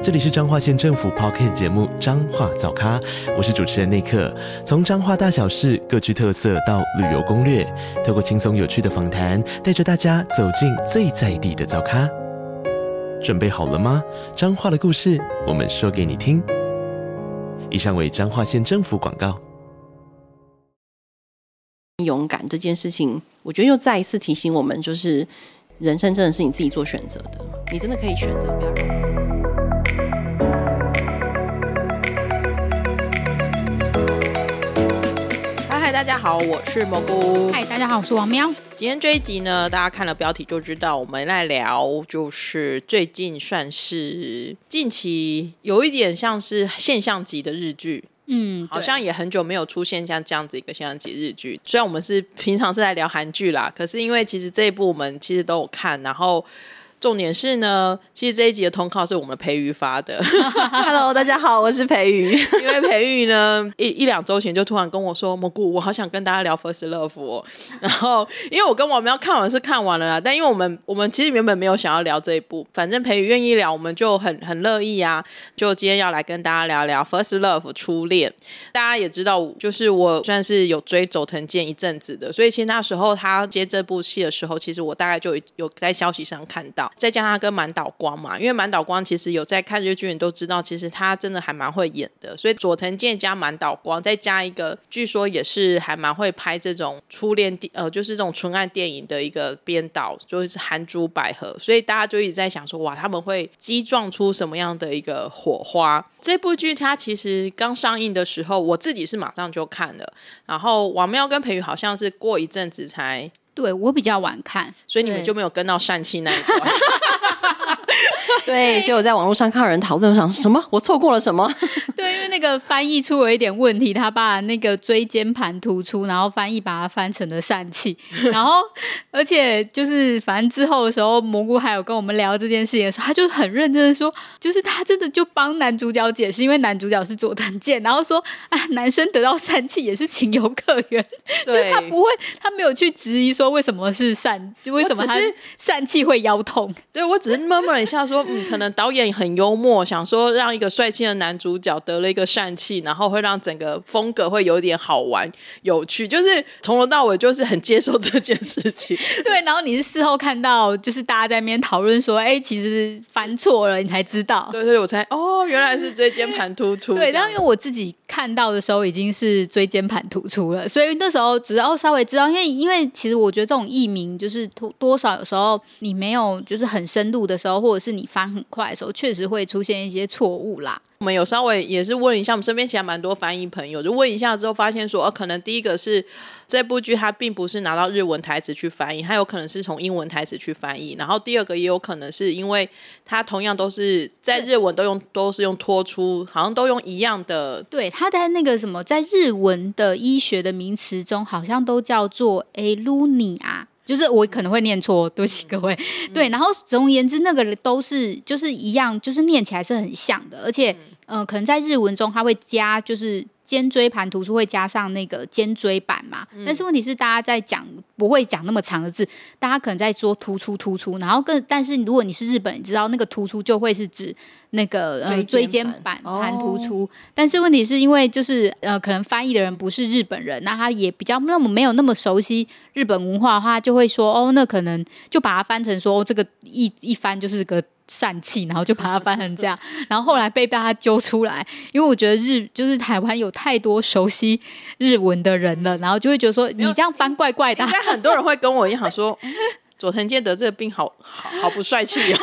这里是彰化县政府 Podcast 节目《彰化早咖》，我是主持人内克。从彰化大小事各具特色到旅游攻略，透过轻松有趣的访谈，带着大家走进最在地的早咖。准备好了吗？彰化的故事，我们说给你听。以上为彰化县政府广告。勇敢这件事情，我觉得又再一次提醒我们，就是人生真的是你自己做选择的，你真的可以选择不要大家好，我是蘑菇。嗨，大家好，我是王喵。今天这一集呢，大家看了标题就知道，我们来聊就是最近算是近期有一点像是现象级的日剧，嗯，好像也很久没有出现像这样子一个现象级日剧。虽然我们是平常是在聊韩剧啦，可是因为其实这一部我们其实都有看，然后。重点是呢，其实这一集的通告是我们的培瑜发的。Hello，大家好，我是培瑜。因为培瑜呢，一一两周前就突然跟我说：“蘑菇，我好想跟大家聊 First Love 哦。”然后，因为我跟我们要看完是看完了啦，但因为我们我们其实原本没有想要聊这一部，反正培瑜愿意聊，我们就很很乐意啊。就今天要来跟大家聊聊 First Love 初恋。大家也知道，就是我算是有追佐藤健一阵子的，所以其实那时候他接这部戏的时候，其实我大概就有在消息上看到。再加上他跟满岛光嘛，因为满岛光其实有在看日剧人都知道，其实他真的还蛮会演的。所以佐藤健加满岛光，再加一个据说也是还蛮会拍这种初恋电呃，就是这种纯爱电影的一个编导，就是韩珠百合。所以大家就一直在想说，哇，他们会激撞出什么样的一个火花？这部剧它其实刚上映的时候，我自己是马上就看了，然后王喵跟培宇好像是过一阵子才。对，我比较晚看，所以你们就没有跟到疝气那一段。对，所以我在网络上看到人讨论，我想什么？我错过了什么？对，因为那个翻译出了一点问题，他把那个椎间盘突出，然后翻译把它翻成了疝气，然后而且就是反正之后的时候，蘑菇还有跟我们聊这件事情的时候，他就很认真的说，就是他真的就帮男主角解释，因为男主角是佐藤健，然后说啊，男生得到疝气也是情有可原，对就是他不会，他没有去质疑说为什么是疝，就为什么他是疝气会腰痛？对，我只是闷闷一下说。嗯，可能导演很幽默，想说让一个帅气的男主角得了一个疝气，然后会让整个风格会有点好玩、有趣，就是从头到尾就是很接受这件事情。对，然后你是事后看到，就是大家在那边讨论说，哎、欸，其实翻错了，你才知道。对对，我才哦，原来是椎间盘突出。对，然后因为我自己看到的时候已经是椎间盘突出了，所以那时候只要稍微知道，因为因为其实我觉得这种译名就是多多少有时候你没有就是很深入的时候，或者是你。翻很快的时候，确实会出现一些错误啦。我们有稍微也是问一下，我们身边其实蛮多翻译朋友，就问一下之后发现说，呃，可能第一个是这部剧它并不是拿到日文台词去翻译，它有可能是从英文台词去翻译。然后第二个也有可能是因为它同样都是在日文都用都是用脱出，好像都用一样的。对，它在那个什么，在日文的医学的名词中，好像都叫做 Elunia。就是我可能会念错，对不起各位。嗯、对，然后总而言之，那个都是就是一样，就是念起来是很像的，而且嗯、呃，可能在日文中它会加就是。肩椎盘突出会加上那个肩椎板嘛？嗯、但是问题是，大家在讲不会讲那么长的字，大家可能在说突出突出，然后更但是如果你是日本人，你知道那个突出就会是指那个呃椎间板盘突出。哦、但是问题是因为就是呃可能翻译的人不是日本人，那他也比较那么没有那么熟悉日本文化的话，就会说哦，那可能就把它翻成说、哦、这个一一翻就是个。疝气，然后就把它翻成这样，然后后来被大家揪出来，因为我觉得日就是台湾有太多熟悉日文的人了，然后就会觉得说你这样翻怪怪的。应该很多人会跟我一样说。佐藤健得这个病好好好不帅气哦，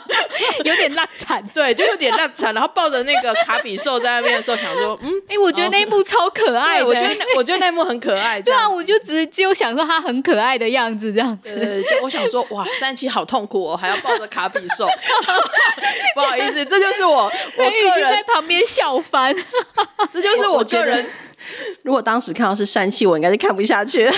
有点烂惨，对，就有点烂惨。然后抱着那个卡比兽在那边的时候，想说，嗯，哎、欸，我觉得那一幕超可爱的，我觉得我觉得那一幕很可爱。对啊，我就只有想说他很可爱的样子，这样子。我想说，哇，三七好痛苦哦，还要抱着卡比兽。不好意思，这就是我，我个人在旁边笑翻。这就是我个人。如果当时看到是疝气，我应该是看不下去。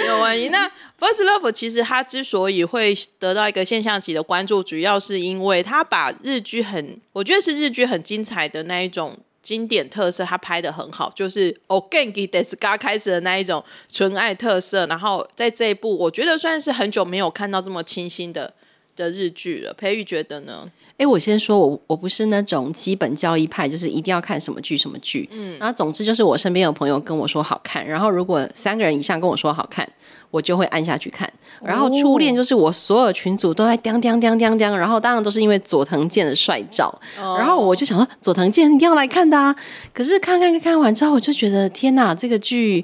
没有关系。那 First Love 其实它之所以会得到一个现象级的关注，主要是因为它把日剧很，我觉得是日剧很精彩的那一种经典特色，它拍得很好，就是《お元気ですか》开始的那一种纯爱特色。然后在这一部，我觉得算是很久没有看到这么清新的的日剧了。培育觉得呢？ 哎，我先说，我我不是那种基本教义派，就是一定要看什么剧什么剧。嗯，然后总之就是我身边有朋友跟我说好看，然后如果三个人以上跟我说好看，我就会按下去看。然后初恋就是我所有群组都在叮叮叮叮叮，然后当然都是因为佐藤健的帅照。然后我就想说佐藤健一定要来看的啊。可是看看看完之后，我就觉得天哪，这个剧，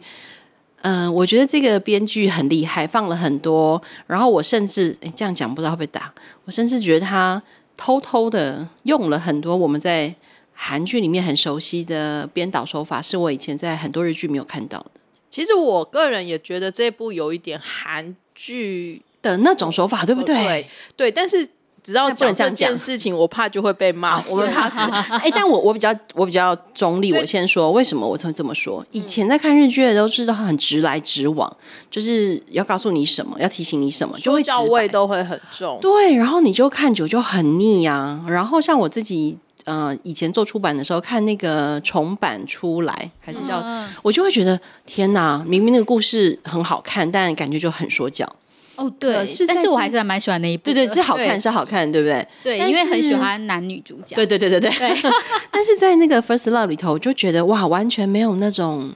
嗯、呃，我觉得这个编剧很厉害，放了很多。然后我甚至诶这样讲不知道会不会打，我甚至觉得他。偷偷的用了很多我们在韩剧里面很熟悉的编导手法，是我以前在很多日剧没有看到的。其实我个人也觉得这部有一点韩剧的那种手法，对不对？对，对，但是。只要讲这件事情，我怕就会被骂死。我们怕死。哎，但我我比较我比较中立，我先说为什么我会这么说。以前在看日剧的都是都很直来直往，就是要告诉你什么，要提醒你什么，就会教味都会很重。对，然后你就看久就很腻啊。然后像我自己，呃，以前做出版的时候看那个重版出来，还是叫我就会觉得天哪，明明那个故事很好看，但感觉就很说教。哦，对，是，但是我还是蛮喜欢那一部，对对，是好看，是好看，对不对？对，因为很喜欢男女主角，对对对对对。但是在那个 First Love 里头，我就觉得哇，完全没有那种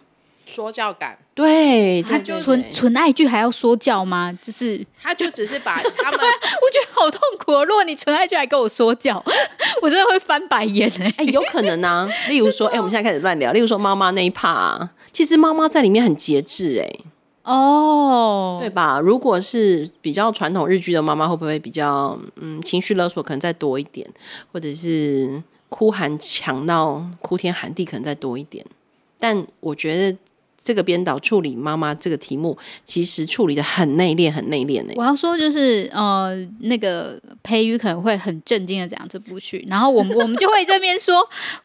说教感。对，他就纯纯爱剧还要说教吗？就是 他就只是把 他们，我觉得好痛苦哦。如果你纯爱剧还跟我说教，我真的会翻白眼哎。哎，有可能啊。例如说，哎，我们现在开始乱聊。例如说，妈妈那一趴啊，其实妈妈在里面很节制哎。哦，oh, 对吧？如果是比较传统日剧的妈妈，会不会比较嗯情绪勒索可能再多一点，或者是哭喊抢闹、哭天喊地可能再多一点？但我觉得这个编导处理妈妈这个题目，其实处理的很内敛，很内敛呢。我要说就是呃，那个培宇可能会很震惊的讲这部剧，然后我们我们就会在那边说，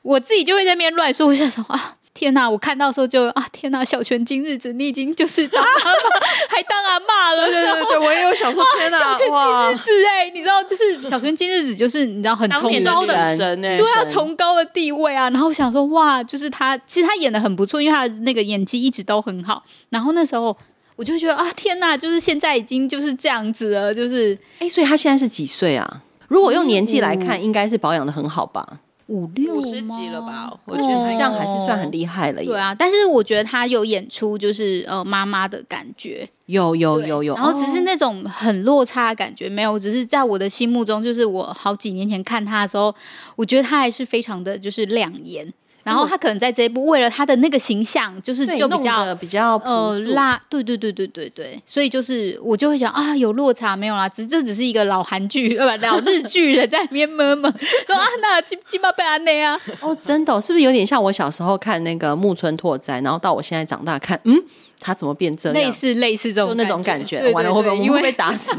我自己就会在那边乱说，我想说啊。天呐！我看到的时候就啊，天呐！小泉今日子，你已经就是当还当阿妈了。对对对对，我也有想说，天呐！小泉今日子哎，你知道，就是小泉今日子，就是你知道很崇高的神哎，对啊，崇高的地位啊。然后我想说，哇，就是他，其实他演的很不错，因为他那个演技一直都很好。然后那时候我就觉得啊，天呐，就是现在已经就是这样子了，就是哎，所以他现在是几岁啊？如果用年纪来看，应该是保养的很好吧？五六五十集了吧？我觉得这样还是算很厉害了。对啊，但是我觉得他有演出就是呃妈妈的感觉，有有有有，然后只是那种很落差的感觉没有，只是在我的心目中，就是我好几年前看他的时候，我觉得他还是非常的就是亮眼。然后他可能在这一部为了他的那个形象，就是就比较比较呃辣，对对对对对对，所以就是我就会想啊，有落差没有啦？只这只是一个老韩剧呃不老日剧人在里面闷闷 说啊，那金金毛贝安内啊，哦真的、哦、是不是有点像我小时候看那个木村拓哉，然后到我现在长大看嗯。他怎么变这样？类似类似这种那种感觉，完了会不会我们会被打死？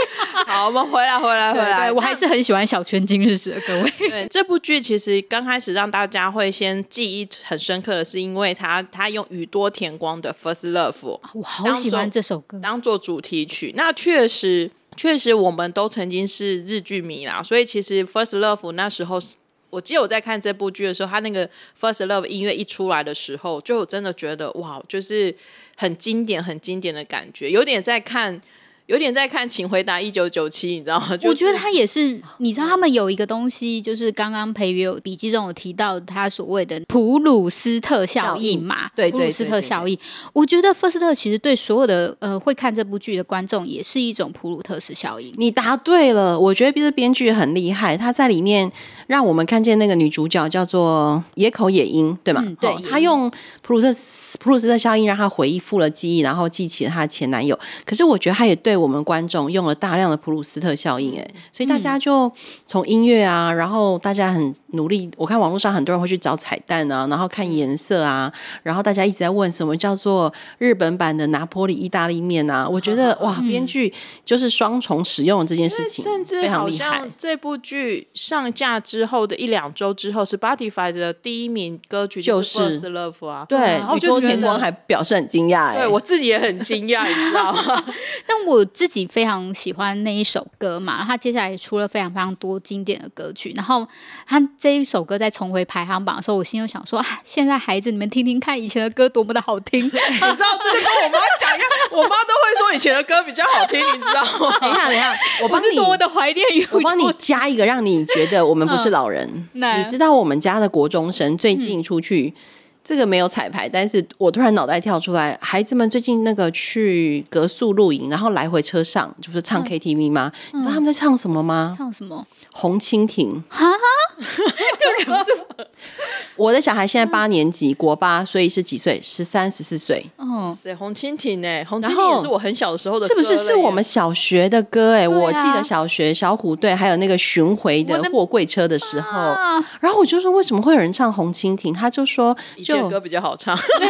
好，我们回来回来回来。我还是很喜欢小泉今日子的各位。对，这部剧其实刚开始让大家会先记忆很深刻的是，因为他他用宇多田光的《First Love》，我好喜欢这首歌，当做主题曲。那确实确实我们都曾经是日剧迷啦，所以其实《First Love》那时候是。我记得我在看这部剧的时候，他那个《First Love》音乐一出来的时候，就真的觉得哇，就是很经典、很经典的感觉，有点在看。有点在看《请回答一九九七》，你知道吗？就是、我觉得他也是，你知道他们有一个东西，就是刚刚培瑜笔记中有提到他所谓的普鲁斯特效应嘛？对，普鲁斯特效应。我觉得费斯特其实对所有的呃会看这部剧的观众也是一种普鲁特斯效应。你答对了，我觉得这编剧很厉害，他在里面让我们看见那个女主角叫做野口野樱，对吗？嗯、对，他用普鲁特普鲁斯特效应让他回忆复了记忆，然后记起了她的前男友。可是我觉得他也对。我们观众用了大量的普鲁斯特效应，哎，所以大家就从音乐啊，然后大家很努力，我看网络上很多人会去找彩蛋啊，然后看颜色啊，然后大家一直在问什么叫做日本版的拿坡里意大利面啊？我觉得哇，编剧就是双重使用这件事情，甚至好像这部剧上架之后的一两周之后，Spotify 的第一名歌曲就是《First Love》啊，对，然后就田光还表示很惊讶，哎，对我自己也很惊讶，你知道吗？但我自己非常喜欢那一首歌嘛，然后他接下来也出了非常非常多经典的歌曲，然后他这一首歌在重回排行榜的时候，我心里想说啊，现在孩子你们听听看以前的歌多么的好听，你知道这个跟我妈讲一样，我妈都会说以前的歌比较好听，你知道吗？等一下，等一下，我不是多么的怀念我帮你加一个，让你觉得我们不是老人。嗯、你知道我们家的国中生最近出去。嗯这个没有彩排，但是我突然脑袋跳出来，孩子们最近那个去格宿露营，然后来回车上就是唱 KTV 吗？嗯、你知道他们在唱什么吗？唱什么？红蜻蜓。哈哈，就忍不住。我的小孩现在八年级，国八，所以是几岁？十三、十四岁。哦，是红蜻蜓呢？红蜻蜓也是我很小的时候的歌，是不是？是我们小学的歌哎，啊、我记得小学小虎队还有那个巡回的货柜车的时候，的然后我就说为什么会有人唱红蜻蜓？他就说就。歌比较好唱，跟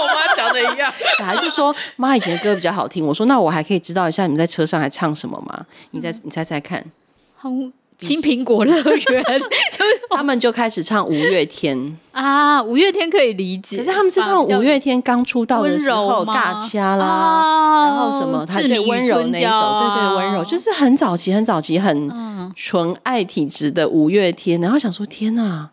我妈讲的一样。小孩就说：“妈以前的歌比较好听。”我说：“那我还可以知道一下你们在车上还唱什么吗？你再你猜猜看。”青苹果乐园，就他们就开始唱五月天啊，五月天可以理解，可是他们是唱五月天刚出道的时候，大掐啦，啊、然后什么，他对温柔那一首，对对温柔，就是很早期、很早期、很纯爱体质的五月天。然后想说，天呐，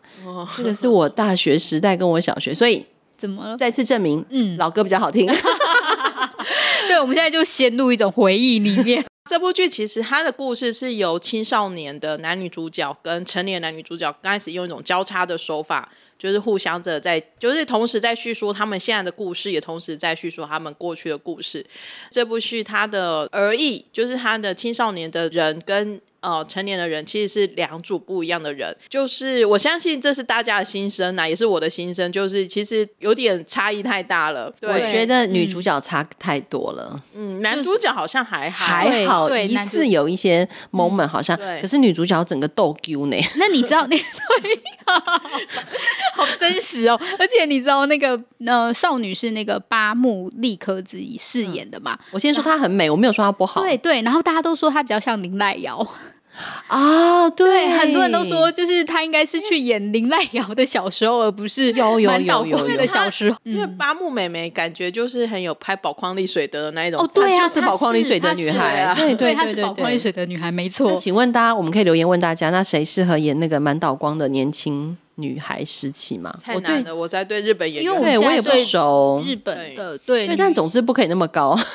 这个是我大学时代跟我小学，所以怎么了？再次证明，嗯，老歌比较好听。对，我们现在就陷入一种回忆里面。这部剧其实它的故事是由青少年的男女主角跟成年男女主角刚开始用一种交叉的手法，就是互相的在，就是同时在叙述他们现在的故事，也同时在叙述他们过去的故事。这部剧它的而已，就是他的青少年的人跟。呃，成年的人其实是两组不一样的人，就是我相信这是大家的心声呐，也是我的心声，就是其实有点差异太大了。对，我觉得女主角差太多了，嗯，男主角好像还好还好，疑似有一些 moment 好像，可是女主角整个逗 Q 呢。那你知道那 对好真实哦，而且你知道那个呃少女是那个八木莉可子饰演的嘛？我先说她很美，我没有说她不好。对对，然后大家都说她比较像林濑瑶。啊，对，很多人都说，就是他应该是去演林濑瑶的小时候，而不是有有有有的小时候。因为八木美美感觉就是很有拍宝矿力水得的那一种，哦，对啊，就是宝矿力水的女孩，对对，她是宝矿力水的女孩，没错。请问大家，我们可以留言问大家，那谁适合演那个满岛光的年轻女孩时期吗？太难了，我在对日本演员，因为我也不熟日本的，对对，但总是不可以那么高。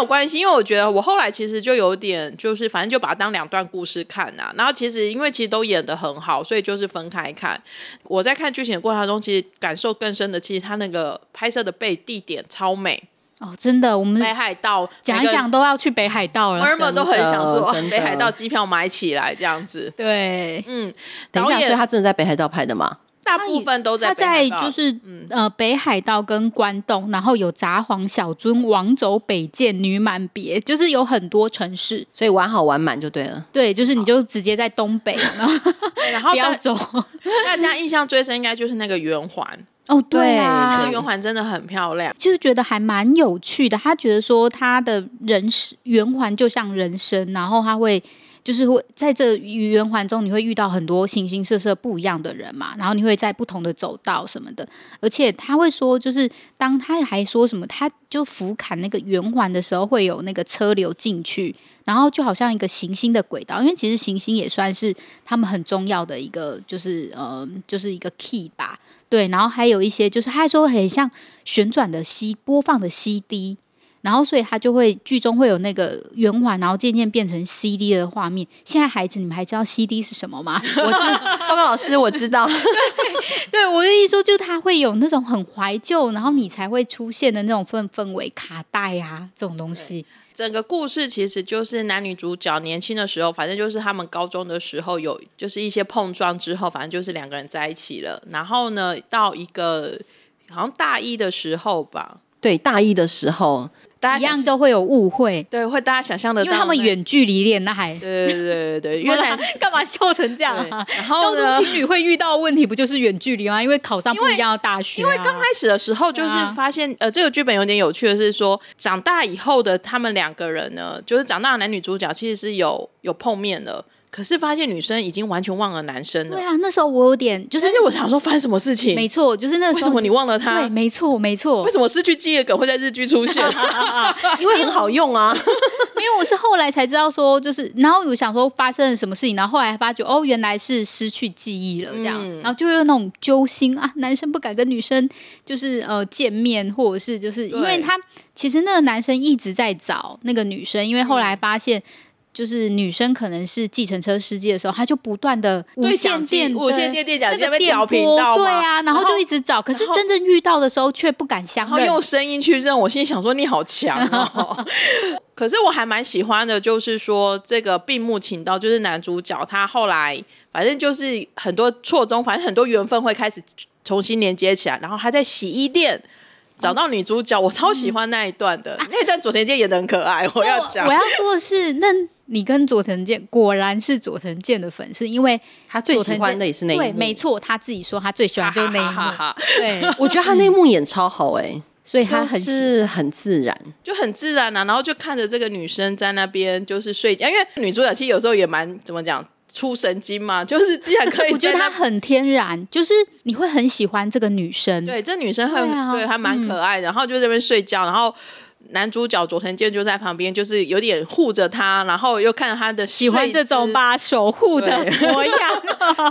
有关系，因为我觉得我后来其实就有点，就是反正就把它当两段故事看呐、啊。然后其实因为其实都演的很好，所以就是分开看。我在看剧情的过程中，其实感受更深的，其实他那个拍摄的背地点超美哦，真的。我们北海道讲一讲都要去北海道了，儿们都很想说北海道机票买起来这样子。对，嗯，等一下，所以他真的在北海道拍的吗？大部分都在他在就是呃北海道跟关东，然后有札幌、小樽、王走北见、女满别，就是有很多城市，所以玩好玩满就对了。对，就是你就直接在东北，然后然后不要走。大家印象最深应该就是那个圆环 哦，对啊，那个圆环真的很漂亮，就是觉得还蛮有趣的。他觉得说他的人生圆环就像人生，然后他会。就是会在这圆环中，你会遇到很多形形色色不一样的人嘛，然后你会在不同的走道什么的，而且他会说，就是当他还说什么，他就俯瞰那个圆环的时候，会有那个车流进去，然后就好像一个行星的轨道，因为其实行星也算是他们很重要的一个，就是呃，就是一个 key 吧，对，然后还有一些就是他说很像旋转的 C 播放的 CD。然后，所以他就会剧中会有那个圆环，然后渐渐变成 CD 的画面。现在孩子，你们还知道 CD 是什么吗？我知道，报告老师，我知道。对，对，我的意思说，就是他会有那种很怀旧，然后你才会出现的那种氛氛围，卡带啊这种东西。整个故事其实就是男女主角年轻的时候，反正就是他们高中的时候有就是一些碰撞之后，反正就是两个人在一起了。然后呢，到一个好像大一的时候吧。对，大一的时候，大家一样都会有误会，对，会大家想象的，因为他们远距离恋爱。对对对对对，原来干嘛笑成这样啊？然后呢，情侣会遇到问题不就是远距离吗？因为考上不一样的大学、啊。因为刚开始的时候就是发现，啊、呃，这个剧本有点有趣的是说，长大以后的他们两个人呢，就是长大的男女主角其实是有有碰面的。可是发现女生已经完全忘了男生了。对啊，那时候我有点就是，而且我想说发生什么事情？没错，就是那时候为什么你忘了他？对，没错，没错。为什么失去记忆的梗会在日剧出现？因为很好用啊。因为我是后来才知道说，就是然后我想说发生了什么事情，然后后来发觉哦，原来是失去记忆了，这样，嗯、然后就有那种揪心啊，男生不敢跟女生就是呃见面，或者是就是因为他其实那个男生一直在找那个女生，因为后来发现。嗯就是女生可能是计程车司机的时候，他就不断的无线电、无线电电讲机那边调频道，对啊，然后就一直找，可是真正遇到的时候却不敢相认，然后用声音去认。我心里想说你好强哦，可是我还蛮喜欢的，就是说这个并木晴道，就是男主角他后来反正就是很多错综，反正很多缘分会开始重新连接起来，然后他在洗衣店。找到女主角，我超喜欢那一段的，嗯、那一段佐田健演的很可爱。我要讲，我要说的是，那你跟佐藤健果然是佐藤健的粉丝，因为他最喜欢的也是那一幕。对，没错，他自己说他最喜欢就是 那一幕。哈哈哈哈对，我觉得他那一幕演超好哎、欸，所以他很是很自然，就很自然啊。然后就看着这个女生在那边就是睡觉，因为女主角其实有时候也蛮怎么讲。出神经嘛，就是既然可以，我觉得她很天然，就是你会很喜欢这个女生。对，这女生很对，啊、对，还蛮可爱的。嗯、然后就在那边睡觉，然后男主角佐藤健就在旁边，就是有点护着她，然后又看着她的喜欢这种把守护的模样。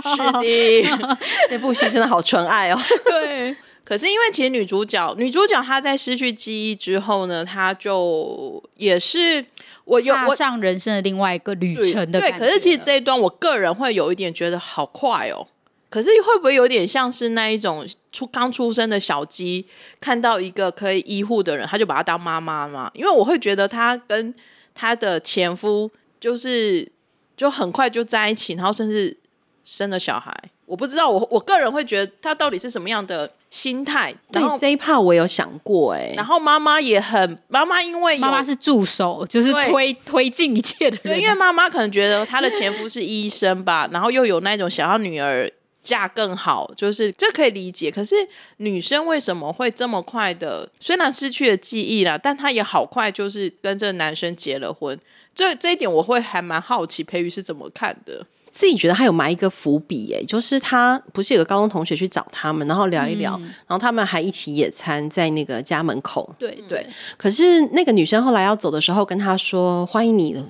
是的，那部戏真的好纯爱哦。对，可是因为其实女主角，女主角她在失去记忆之后呢，她就也是。我有踏上人生的另外一个旅程的感觉。对，可是其实这一段我个人会有一点觉得好快哦。可是会不会有点像是那一种出刚出生的小鸡看到一个可以医护的人，他就把他当妈妈嘛？因为我会觉得他跟他的前夫就是就很快就在一起，然后甚至生了小孩。我不知道，我我个人会觉得他到底是什么样的心态。对，这一 part 我有想过哎、欸。然后妈妈也很，妈妈因为妈妈是助手，就是推推进一切的人。对，因为妈妈可能觉得她的前夫是医生吧，然后又有那种想要女儿嫁更好，就是这可以理解。可是女生为什么会这么快的？虽然失去了记忆了，但她也好快就是跟这个男生结了婚。这这一点我会还蛮好奇，培瑜是怎么看的？自己觉得他有埋一个伏笔，哎，就是他不是有个高中同学去找他们，然后聊一聊，嗯、然后他们还一起野餐在那个家门口。对对。可是那个女生后来要走的时候，跟他说：“欢迎你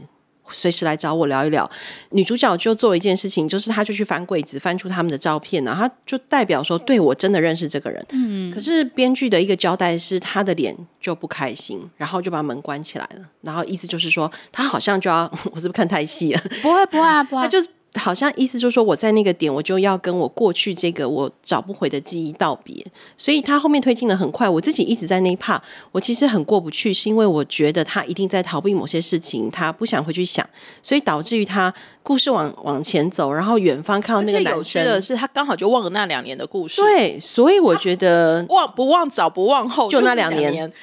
随时来找我聊一聊。”女主角就做了一件事情，就是她就去翻柜子，翻出他们的照片，然后她就代表说：“对我真的认识这个人。”嗯。可是编剧的一个交代是，她的脸就不开心，然后就把门关起来了，然后意思就是说，她好像就要，我是不是看太细了？不会不会啊，不会。好像意思就是说，我在那个点，我就要跟我过去这个我找不回的记忆道别。所以他后面推进的很快，我自己一直在那一 part，我其实很过不去，是因为我觉得他一定在逃避某些事情，他不想回去想，所以导致于他故事往往前走，然后远方看到那个男生的是，他刚好就忘了那两年的故事。对，所以我觉得忘不忘早不忘后，就那两年。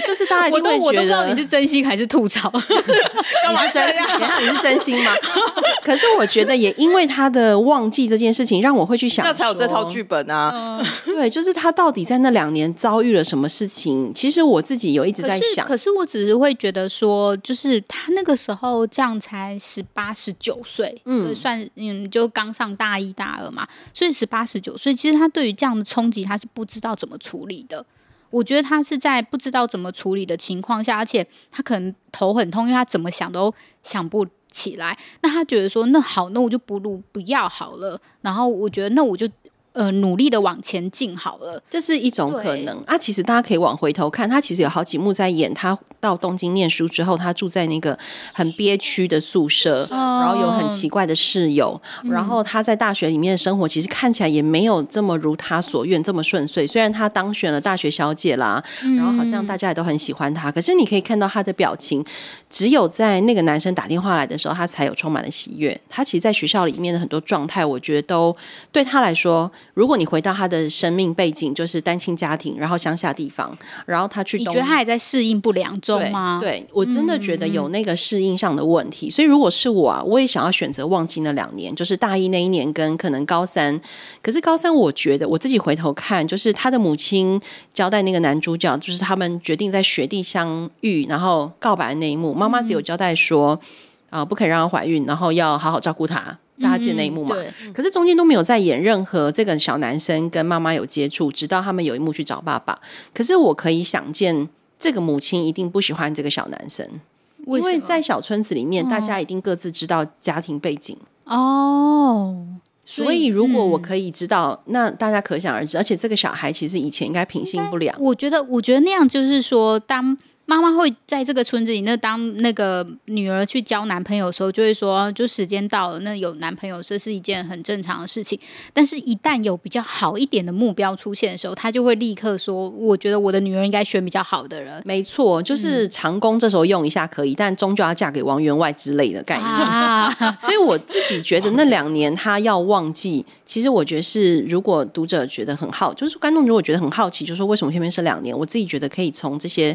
就是大家一定会觉得，我都不知道你是真心还是吐槽。你是真心？你是真心吗？可是我觉得，也因为他的忘记这件事情，让我会去想，那才有这套剧本啊。对，就是他到底在那两年遭遇了什么事情？其实我自己有一直在想。可是，可是我只是会觉得说，就是他那个时候这样才十八、十九岁，嗯，算嗯，就刚上大一、大二嘛，所以十八、十九岁，其实他对于这样的冲击，他是不知道怎么处理的。我觉得他是在不知道怎么处理的情况下，而且他可能头很痛，因为他怎么想都想不起来。那他觉得说，那好，那我就不如，不要好了。然后我觉得，那我就。呃，努力的往前进好了，这是一种可能啊。其实大家可以往回头看，他其实有好几幕在演他到东京念书之后，他住在那个很憋屈的宿舍，嗯、然后有很奇怪的室友，嗯、然后他在大学里面的生活其实看起来也没有这么如他所愿这么顺遂。虽然他当选了大学小姐啦，嗯、然后好像大家也都很喜欢他，可是你可以看到他的表情，只有在那个男生打电话来的时候，他才有充满了喜悦。他其实在学校里面的很多状态，我觉得都对他来说。如果你回到他的生命背景，就是单亲家庭，然后乡下地方，然后他去，你觉得他还在适应不良中吗？对，对我真的觉得有那个适应上的问题。嗯、所以如果是我啊，我也想要选择忘记那两年，就是大一那一年跟可能高三。可是高三，我觉得我自己回头看，就是他的母亲交代那个男主角，就是他们决定在雪地相遇，然后告白的那一幕，妈妈只有交代说啊、不可以让她怀孕，然后要好好照顾她。大家记得那一幕嘛？嗯、可是中间都没有再演任何这个小男生跟妈妈有接触，直到他们有一幕去找爸爸。可是我可以想见，这个母亲一定不喜欢这个小男生，为因为在小村子里面，大家一定各自知道家庭背景哦。所以如果我可以知道，嗯、那大家可想而知。而且这个小孩其实以前应该品性不良。我觉得，我觉得那样就是说，当。妈妈会在这个村子里，那当那个女儿去交男朋友的时候，就会说，就时间到了，那有男朋友这是一件很正常的事情。但是，一旦有比较好一点的目标出现的时候，她就会立刻说：“我觉得我的女儿应该选比较好的人。”没错，就是长工这时候用一下可以，嗯、但终究要嫁给王员外之类的概念。啊、所以我自己觉得那两年她要忘记，其实我觉得是，如果读者觉得很好，就是观众如果觉得很好奇，就是说为什么偏偏是两年？我自己觉得可以从这些。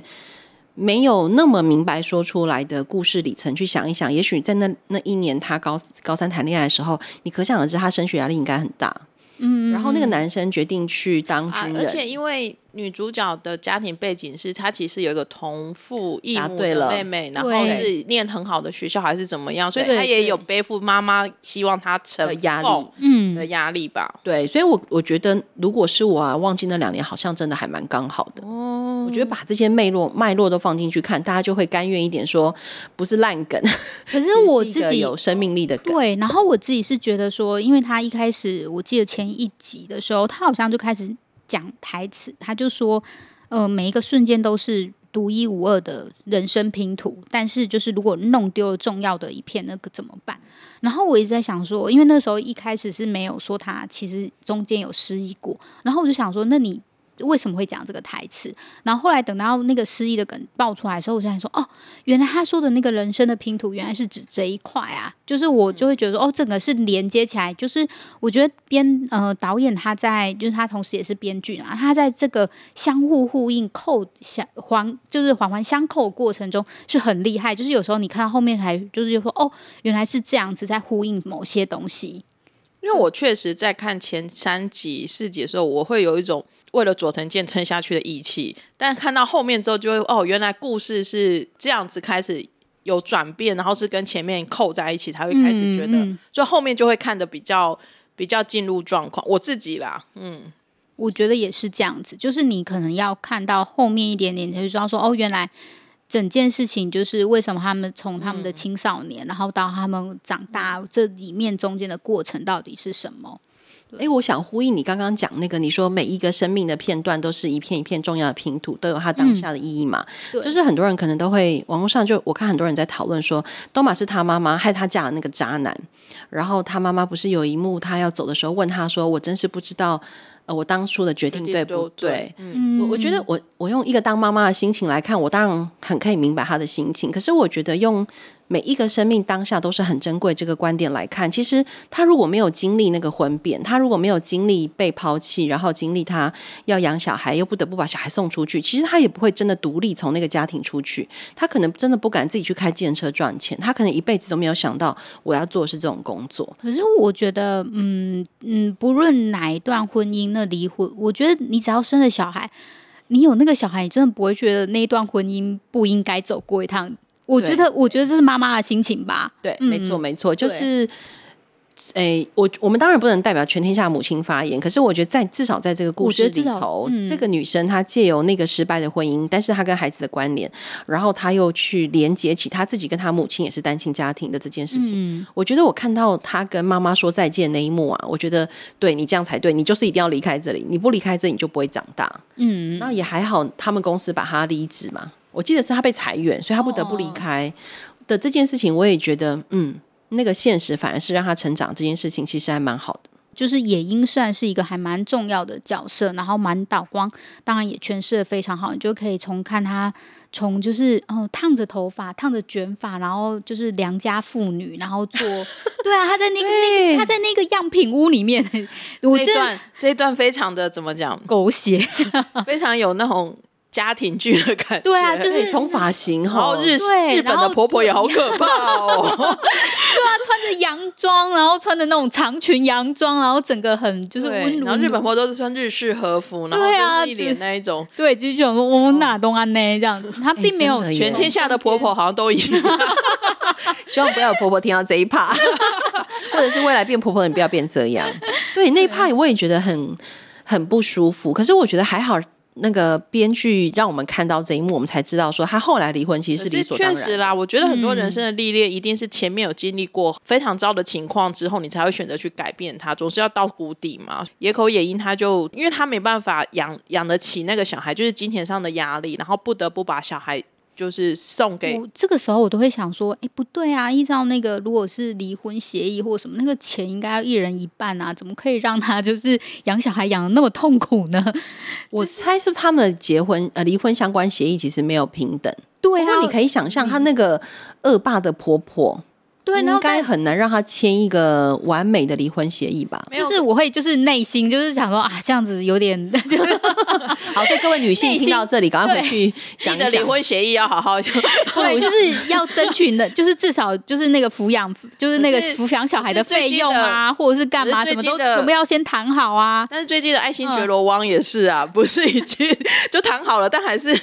没有那么明白说出来的故事里层去想一想，也许在那那一年他高高三谈恋爱的时候，你可想而知他升学压力应该很大。嗯，然后那个男生决定去当军人，啊，而且因为。女主角的家庭背景是，她其实有一个同父异母的妹妹，然后是念很好的学校还是怎么样，所以她也有背负妈妈希望她成的压力，嗯，的压力吧。对，所以我我觉得，如果是我啊，忘记那两年，好像真的还蛮刚好的。哦，我觉得把这些脉络脉络都放进去看，大家就会甘愿一点，说不是烂梗。可是我自己有生命力的梗。对，然后我自己是觉得说，因为他一开始我记得前一集的时候，他好像就开始。讲台词，他就说：“呃，每一个瞬间都是独一无二的人生拼图，但是就是如果弄丢了重要的一片，那个怎么办？”然后我一直在想说，因为那时候一开始是没有说他其实中间有失忆过，然后我就想说，那你。为什么会讲这个台词？然后后来等到那个失忆的梗爆出来的时候，我就想说：哦，原来他说的那个人生的拼图，原来是指这一块啊！就是我就会觉得说，哦，整个是连接起来。就是我觉得编呃导演他在，就是他同时也是编剧啊，他在这个相互呼应、扣相环，就是环环相扣的过程中是很厉害。就是有时候你看到后面还就是就说，哦，原来是这样子在呼应某些东西。因为我确实在看前三集、四集的时候，我会有一种。为了佐藤健撑下去的义气，但看到后面之后，就会哦，原来故事是这样子开始有转变，然后是跟前面扣在一起，才会开始觉得，嗯嗯、所以后面就会看的比较比较进入状况。我自己啦，嗯，我觉得也是这样子，就是你可能要看到后面一点点，才知道说哦，原来整件事情就是为什么他们从他们的青少年，嗯、然后到他们长大，这里面中间的过程到底是什么？哎，我想呼应你刚刚讲那个，你说每一个生命的片段都是一片一片重要的拼图，都有它当下的意义嘛？嗯、就是很多人可能都会网络上就我看很多人在讨论说，东马是他妈妈害他嫁了那个渣男，然后他妈妈不是有一幕他要走的时候问他说：“我真是不知道。”呃，我当初的决定对不对？嗯，我我觉得我我用一个当妈妈的心情来看，我当然很可以明白她的心情。可是我觉得用每一个生命当下都是很珍贵这个观点来看，其实他如果没有经历那个婚变，他如果没有经历被抛弃，然后经历他要养小孩，又不得不把小孩送出去，其实他也不会真的独立从那个家庭出去。他可能真的不敢自己去开电车赚钱，他可能一辈子都没有想到我要做的是这种工作。可是我觉得，嗯嗯，不论哪一段婚姻那，离婚，我觉得你只要生了小孩，你有那个小孩，你真的不会觉得那一段婚姻不应该走过一趟。我觉得，我觉得这是妈妈的心情吧。对，嗯、没错，没错，就是，诶，我我们当然不能代表全天下母亲发言，可是我觉得在至少在这个故事里头，嗯、这个女生她借由那个失败的婚姻，但是她跟孩子的关联，然后她又去连接起她自己跟她母亲也是单亲家庭的这件事情。嗯、我觉得我看到她跟妈妈说再见那一幕啊，我觉得对你这样才对，你就是一定要离开这里，你不离开这里你就不会长大。嗯，那也还好，他们公司把她离职嘛。我记得是他被裁员，所以他不得不离开的这件事情，我也觉得，嗯，那个现实反而是让他成长。这件事情其实还蛮好的。就是也英算是一个还蛮重要的角色，然后满岛光当然也诠释的非常好，你就可以从看他从就是哦烫着头发、烫着卷发，然后就是良家妇女，然后做 对啊，他在那个那个他在那个样品屋里面，我这一段这一段非常的怎么讲狗血，非常有那种。家庭剧的感觉，对啊，就是从发型哈，然后日日本的婆婆也好可怕哦，对啊，穿着洋装，然后穿着那种长裙洋装，然后整个很就是温柔，然后日本婆婆都是穿日式和服，然后就一脸那一种，对，就是这种说我们哪东安呢这样子，她并没有全天下的婆婆好像都一样，希望不要有婆婆听到这一趴，或者是未来变婆婆的你不要变这样，对，那一趴我也觉得很很不舒服，可是我觉得还好。那个编剧让我们看到这一幕，我们才知道说他后来离婚其实是理所当然。确实啦，我觉得很多人生的历练一定是前面有经历过非常糟的情况之后，你才会选择去改变它，总是要到谷底嘛。野口也因他就因为他没办法养养得起那个小孩，就是金钱上的压力，然后不得不把小孩。就是送给我这个时候，我都会想说，哎，不对啊！依照那个，如果是离婚协议或什么，那个钱应该要一人一半啊，怎么可以让他 就是养小孩养的那么痛苦呢？我猜是不是他们的结婚呃离婚相关协议其实没有平等。对啊，不过你可以想象，他那个恶霸的婆婆。对，应该很难让他签一个完美的离婚协议吧？就是我会，就是内心就是想说啊，这样子有点。好，所以各位女性听到这里，赶快回去想一想，离婚协议要好好就。对，就是要争取的，就是至少就是那个抚养，就是那个抚养小孩的费用啊，或者是干嘛，什么都全部要先谈好啊。但是最近的爱新觉罗汪也是啊，不是已经就谈好了，但还是，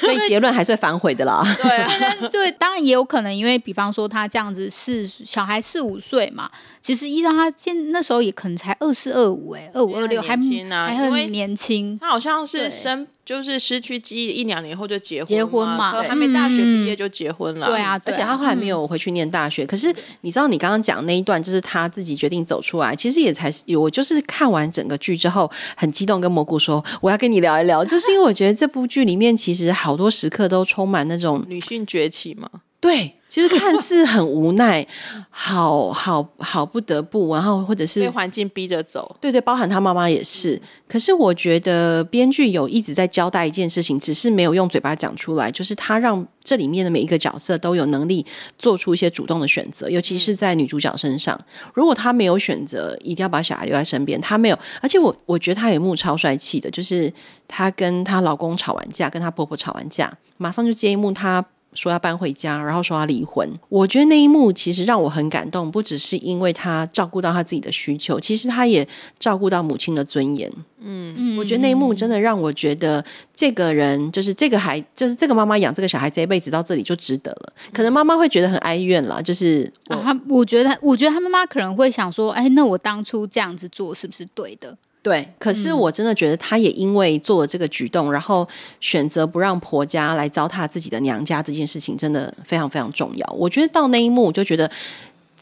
所以结论还是会反悔的啦。对啊，对，当然也有可能，因为比方说他这样子。四小孩四五岁嘛，其实依照他现那时候也可能才二四二五哎，二五二六还还很年轻。他好像是生就是失去记忆一两年后就结婚结婚嘛，还没大学毕业就结婚了。对啊，而且他后来没有回去念大学。可是你知道，你刚刚讲那一段，就是他自己决定走出来。其实也才我就是看完整个剧之后，很激动跟蘑菇说，我要跟你聊一聊，就是因为我觉得这部剧里面其实好多时刻都充满那种女性崛起嘛。对，其实看似很无奈，好好好不得不，然后或者是被环境逼着走。对对，包含他妈妈也是。可是我觉得编剧有一直在交代一件事情，只是没有用嘴巴讲出来，就是他让这里面的每一个角色都有能力做出一些主动的选择，尤其是在女主角身上。如果她没有选择一定要把小孩留在身边，她没有，而且我我觉得她有一幕超帅气的，就是她跟她老公吵完架，跟她婆婆吵完架，马上就接一幕她。说要搬回家，然后说要离婚。我觉得那一幕其实让我很感动，不只是因为他照顾到他自己的需求，其实他也照顾到母亲的尊严。嗯嗯，我觉得那一幕真的让我觉得，这个人就是这个孩，就是这个妈妈养这个小孩这一辈子到这里就值得了。可能妈妈会觉得很哀怨啦，就是我，啊、我觉得，我觉得他妈妈可能会想说，哎，那我当初这样子做是不是对的？对，可是我真的觉得她也因为做了这个举动，嗯、然后选择不让婆家来糟蹋自己的娘家这件事情，真的非常非常重要。我觉得到那一幕，我就觉得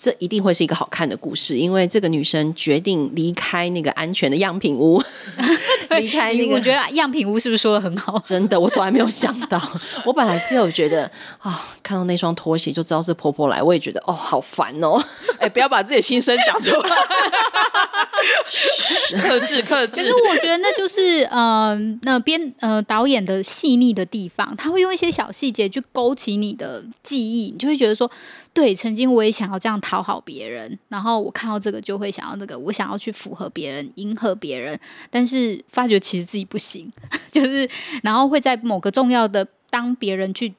这一定会是一个好看的故事，因为这个女生决定离开那个安全的样品屋，离开那个。我觉得样品屋是不是说的很好？真的，我从来没有想到。我本来只有觉得啊、哦，看到那双拖鞋就知道是婆婆来，我也觉得哦，好烦哦。哎，不要把自己的心声讲出来。克制克制，可是我觉得那就是呃，那编呃导演的细腻的地方，他会用一些小细节去勾起你的记忆，你就会觉得说，对，曾经我也想要这样讨好别人，然后我看到这个就会想要这个，我想要去符合别人，迎合别人，但是发觉其实自己不行，就是然后会在某个重要的当别人去。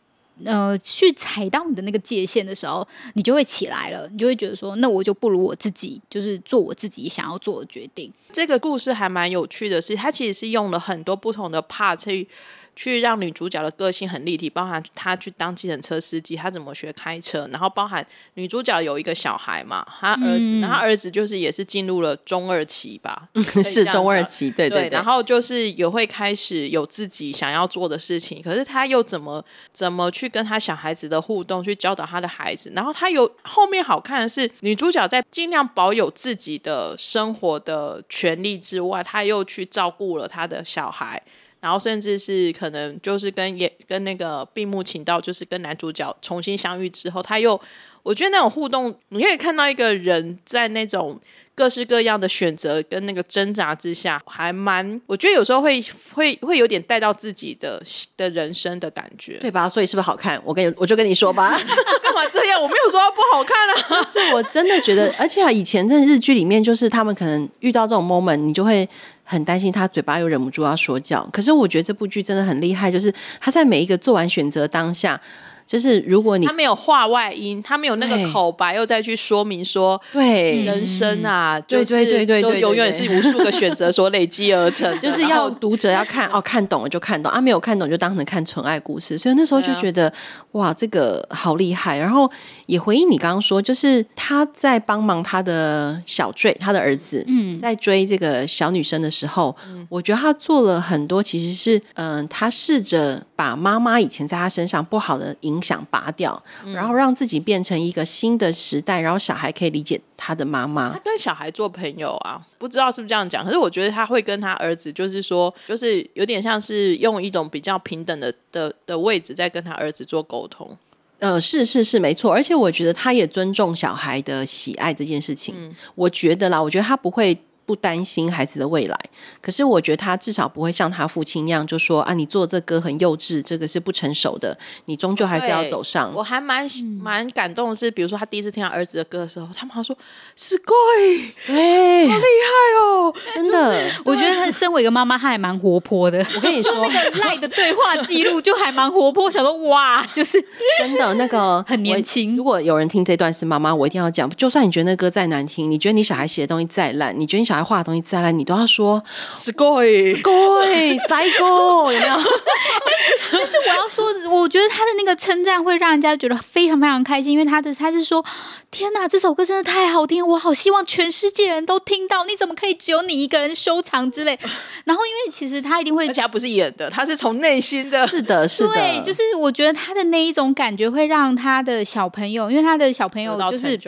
呃，去踩到你的那个界限的时候，你就会起来了，你就会觉得说，那我就不如我自己，就是做我自己想要做的决定。这个故事还蛮有趣的是，它其实是用了很多不同的 part 去。去让女主角的个性很立体，包含她去当计程车司机，她怎么学开车，然后包含女主角有一个小孩嘛，她儿子，嗯、然后她儿子就是也是进入了中二期吧，是中二期，对对对，对，然后就是也会开始有自己想要做的事情，可是她又怎么怎么去跟她小孩子的互动，去教导她的孩子，然后她有后面好看的是女主角在尽量保有自己的生活的权利之外，她又去照顾了她的小孩。然后甚至是可能就是跟也跟那个闭幕情到，就是跟男主角重新相遇之后，他又我觉得那种互动，你可以看到一个人在那种。各式各样的选择跟那个挣扎之下，还蛮，我觉得有时候会会会有点带到自己的的人生的感觉，对吧？所以是不是好看？我跟你我就跟你说吧，干嘛这样？我没有说它不好看啊，是我真的觉得，而且啊，以前在日剧里面，就是他们可能遇到这种 moment，你就会很担心他嘴巴又忍不住要说教。可是我觉得这部剧真的很厉害，就是他在每一个做完选择当下。就是如果你他没有话外音，他没有那个口白，又再去说明说，对。人生啊，对对对对，就永远是无数个选择所累积而成，就是要读者要看哦，看懂了就看懂啊，没有看懂就当成看纯爱故事。所以那时候就觉得哇，这个好厉害。然后也回应你刚刚说，就是他在帮忙他的小坠，他的儿子，嗯，在追这个小女生的时候，我觉得他做了很多，其实是嗯，他试着把妈妈以前在他身上不好的影响拔掉，然后让自己变成一个新的时代，然后小孩可以理解他的妈妈。他跟小孩做朋友啊，不知道是不是这样讲，可是我觉得他会跟他儿子，就是说，就是有点像是用一种比较平等的的的位置，在跟他儿子做沟通。呃，是是是，没错。而且我觉得他也尊重小孩的喜爱这件事情。嗯，我觉得啦，我觉得他不会。不担心孩子的未来，可是我觉得他至少不会像他父亲那样，就说啊，你做这歌很幼稚，这个是不成熟的，你终究还是要走上。我还蛮蛮感动的是，比如说他第一次听他儿子的歌的时候，他妈说すごい，对，好厉害哦，真的。我觉得他身为一个妈妈，他还蛮活泼的。我跟你说，那个赖的对话记录就还蛮活泼，想说哇，就是真的那个很年轻。如果有人听这段是妈妈，我一定要讲，就算你觉得那歌再难听，你觉得你小孩写的东西再烂，你觉得你小 孩画的东西再来，你都要说すごい，すごい，最高，有没有？但是我要说，我觉得他的那个称赞会让人家觉得非常非常开心，因为他的他是说，天哪，这首歌真的太好听，我好希望全世界人都听到，你怎么可以只有你一个人收藏之类？然后，因为其实他一定会，而且他不是演的，他是从内心的，是的，是的，对，就是我觉得他的那一种感觉会让他的小朋友，因为他的小朋友就是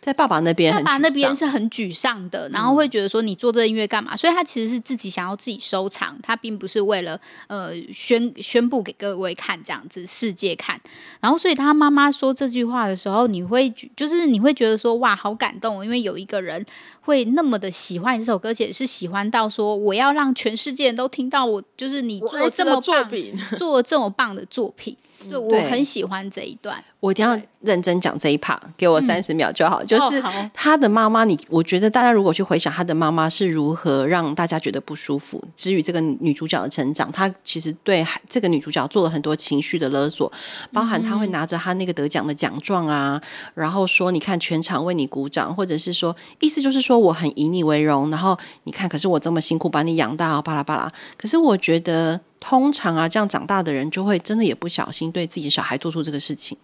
在爸爸那边，爸爸那边是很沮丧的，然后会觉得 说你做这音乐干嘛？所以他其实是自己想要自己收藏，他并不是为了呃宣宣布给各位看这样子世界看。然后，所以他妈妈说这句话的时候，你会就是你会觉得说哇，好感动，因为有一个人会那么的喜欢这首歌，而且是喜欢到说我要让全世界人都听到我，就是你做这么棒作品，做这么棒的作品。对，我很喜欢这一段。我一定要认真讲这一 part，给我三十秒就好。嗯、就是他的妈妈，你我觉得大家如果去回想他的妈妈是如何让大家觉得不舒服，至于这个女主角的成长，她其实对这个女主角做了很多情绪的勒索，包含她会拿着她那个得奖的奖状啊，然后说你看全场为你鼓掌，或者是说意思就是说我很以你为荣，然后你看可是我这么辛苦把你养大，巴拉巴拉。可是我觉得。通常啊，这样长大的人就会真的也不小心对自己的小孩做出这个事情。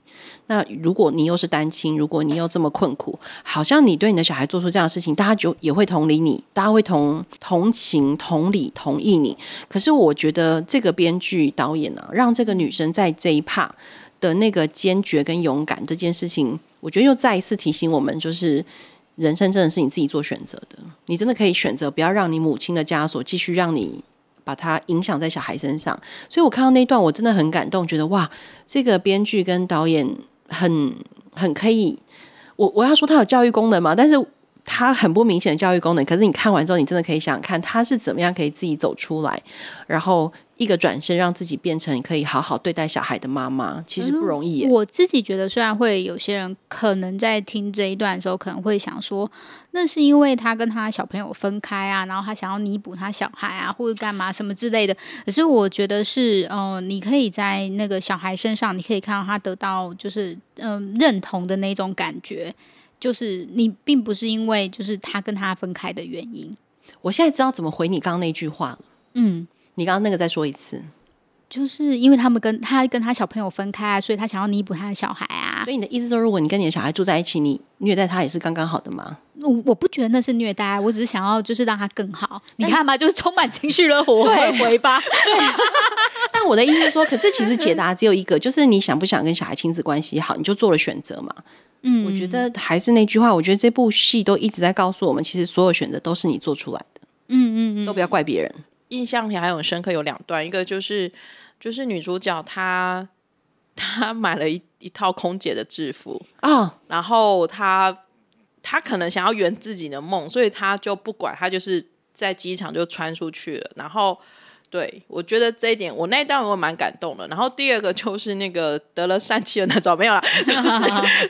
那如果你又是单亲，如果你又这么困苦，好像你对你的小孩做出这样的事情，大家就也会同理你，大家会同同情、同理、同意你。可是我觉得这个编剧导演呢、让这个女生在这一趴的那个坚决跟勇敢这件事情，我觉得又再一次提醒我们，就是人生真的是你自己做选择的，你真的可以选择不要让你母亲的枷锁继续让你。把它影响在小孩身上，所以我看到那段我真的很感动，觉得哇，这个编剧跟导演很很可以。我我要说他有教育功能嘛，但是他很不明显的教育功能。可是你看完之后，你真的可以想想看他是怎么样可以自己走出来，然后。一个转身，让自己变成可以好好对待小孩的妈妈，其实不容易。我自己觉得，虽然会有些人可能在听这一段的时候，可能会想说，那是因为他跟他小朋友分开啊，然后他想要弥补他小孩啊，或者干嘛什么之类的。可是我觉得是，嗯、呃，你可以在那个小孩身上，你可以看到他得到就是嗯、呃、认同的那种感觉，就是你并不是因为就是他跟他分开的原因。我现在知道怎么回你刚刚那句话了。嗯。你刚刚那个再说一次，就是因为他们跟他跟他小朋友分开啊，所以他想要弥补他的小孩啊。所以你的意思说，如果你跟你的小孩住在一起，你虐待他也是刚刚好的吗？我我不觉得那是虐待，我只是想要就是让他更好。你看嘛，就是充满情绪的火 回回吧。但我的意思是说，可是其实解答只有一个，就是你想不想跟小孩亲子关系好，你就做了选择嘛。嗯，我觉得还是那句话，我觉得这部戏都一直在告诉我们，其实所有选择都是你做出来的。嗯嗯嗯，都不要怪别人。印象里还有很深刻，有两段，一个就是就是女主角她她买了一一套空姐的制服啊，哦、然后她她可能想要圆自己的梦，所以她就不管，她就是在机场就穿出去了。然后，对我觉得这一点，我那一段我蛮感动的。然后第二个就是那个得了疝气的那种，没有啦，就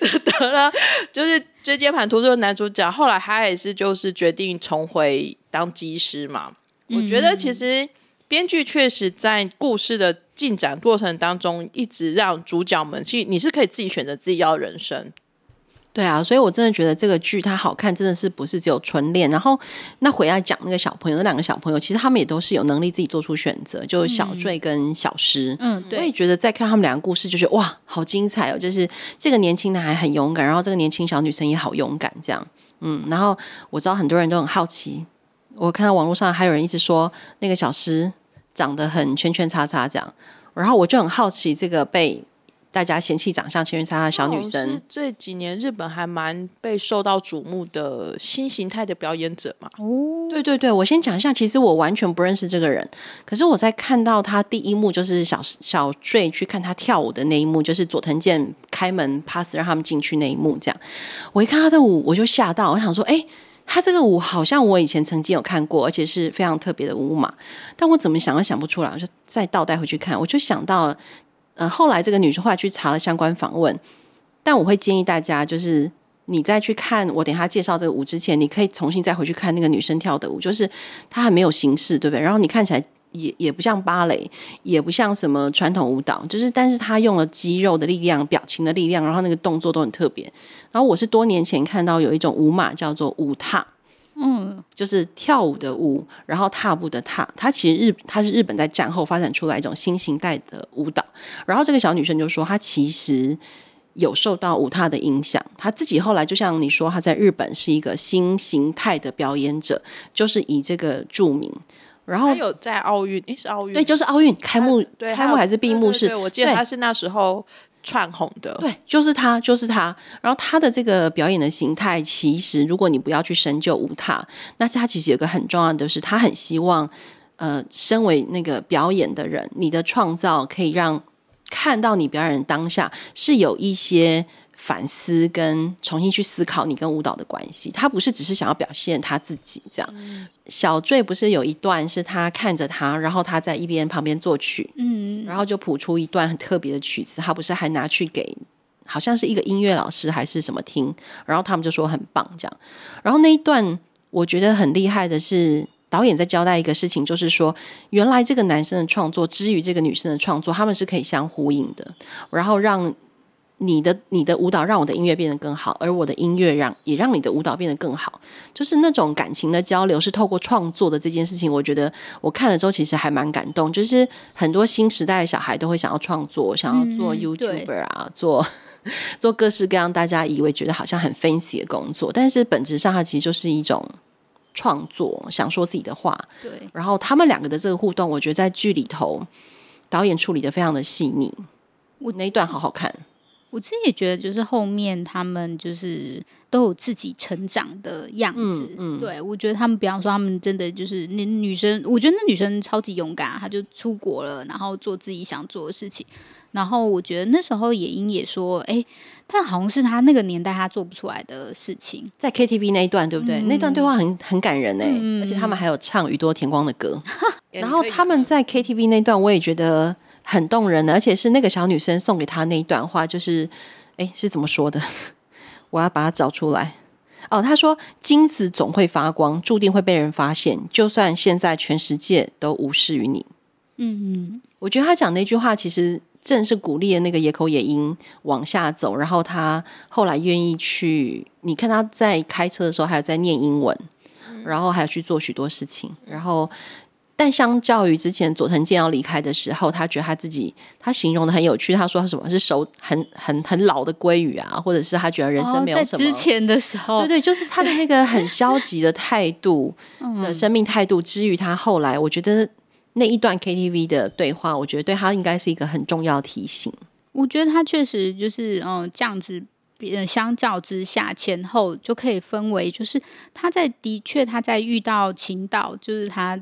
是、得了就是椎间盘突出的男主角，后来他也是就是决定重回当机师嘛。我觉得其实编剧确实在故事的进展过程当中，一直让主角们去，你是可以自己选择自己要的人生。对啊，所以我真的觉得这个剧它好看，真的是不是只有纯恋。然后那回来讲那个小朋友，那两个小朋友其实他们也都是有能力自己做出选择，就是小坠跟小诗。嗯，对。我也觉得在看他们两个故事，就觉得哇，好精彩哦！就是这个年轻男孩很勇敢，然后这个年轻小女生也好勇敢，这样。嗯，然后我知道很多人都很好奇，我看到网络上还有人一直说那个小诗长得很圈圈叉叉这样，然后我就很好奇这个被。大家嫌弃长相圈圈叉叉的小女生，这几年日本还蛮被受到瞩目的新形态的表演者嘛。哦，对对对，我先讲一下，其实我完全不认识这个人，可是我在看到他第一幕就是小小坠去看他跳舞的那一幕，就是佐藤健开门 pass 让他们进去那一幕，这样我一看他的舞，我就吓到，我想说，哎，他这个舞好像我以前曾经有看过，而且是非常特别的舞码，但我怎么想都想不出来，我就再倒带回去看，我就想到了。呃，后来这个女生后来去查了相关访问，但我会建议大家，就是你在去看我等下介绍这个舞之前，你可以重新再回去看那个女生跳的舞，就是她还没有形式，对不对？然后你看起来也也不像芭蕾，也不像什么传统舞蹈，就是但是她用了肌肉的力量、表情的力量，然后那个动作都很特别。然后我是多年前看到有一种舞马叫做舞踏。嗯，就是跳舞的舞，然后踏步的踏，它其实日它是日本在战后发展出来一种新形态的舞蹈。然后这个小女生就说，她其实有受到舞踏的影响，她自己后来就像你说，她在日本是一个新形态的表演者，就是以这个著名。然后有在奥运，诶，是奥运，对，就是奥运开幕，对，开幕还是闭幕式？对，对，对，我记得他是那时候。串红的，对，就是他，就是他。然后他的这个表演的形态，其实如果你不要去深究舞踏，那他其实有个很重要的，是他很希望，呃，身为那个表演的人，你的创造可以让看到你表演当下是有一些。反思跟重新去思考你跟舞蹈的关系，他不是只是想要表现他自己这样。嗯、小坠不是有一段是他看着他，然后他在一边旁边作曲，嗯，然后就谱出一段很特别的曲子，他不是还拿去给好像是一个音乐老师还是什么听，然后他们就说很棒这样。然后那一段我觉得很厉害的是导演在交代一个事情，就是说原来这个男生的创作之于这个女生的创作，他们是可以相呼应的，然后让。你的你的舞蹈让我的音乐变得更好，而我的音乐让也让你的舞蹈变得更好，就是那种感情的交流是透过创作的这件事情，我觉得我看了之后其实还蛮感动。就是很多新时代的小孩都会想要创作，想要做 YouTuber 啊，嗯、做 做各式各样大家以为觉得好像很 fancy 的工作，但是本质上它其实就是一种创作，想说自己的话。对，然后他们两个的这个互动，我觉得在剧里头导演处理的非常的细腻，我那一段好好看。我自己也觉得，就是后面他们就是都有自己成长的样子。嗯，嗯对，我觉得他们，比方说他们真的就是那女生，我觉得那女生超级勇敢，她就出国了，然后做自己想做的事情。然后我觉得那时候野英也说，哎，但好像是他那个年代他做不出来的事情，在 KTV 那一段，对不对？嗯、那段对话很很感人哎，嗯、而且他们还有唱宇多田光的歌。然后他们在 KTV 那段，我也觉得。很动人的，而且是那个小女生送给他那一段话，就是，哎，是怎么说的？我要把它找出来。哦，他说：“金子总会发光，注定会被人发现，就算现在全世界都无视于你。”嗯嗯，我觉得他讲那句话，其实正是鼓励了那个野口也英往下走，然后他后来愿意去。你看他在开车的时候，还有在念英文，然后还有去做许多事情，然后。但相较于之前佐藤健要离开的时候，他觉得他自己，他形容的很有趣。他说他什么是熟很很很老的鲑鱼啊，或者是他觉得人生没有什么。在之前的时候，对对，就是他的那个很消极的态度 的生命态度。至于他后来，我觉得那一段 KTV 的对话，我觉得对他应该是一个很重要的提醒。我觉得他确实就是嗯这样子，相较之下前后就可以分为，就是他在的确他在遇到秦岛，就是他。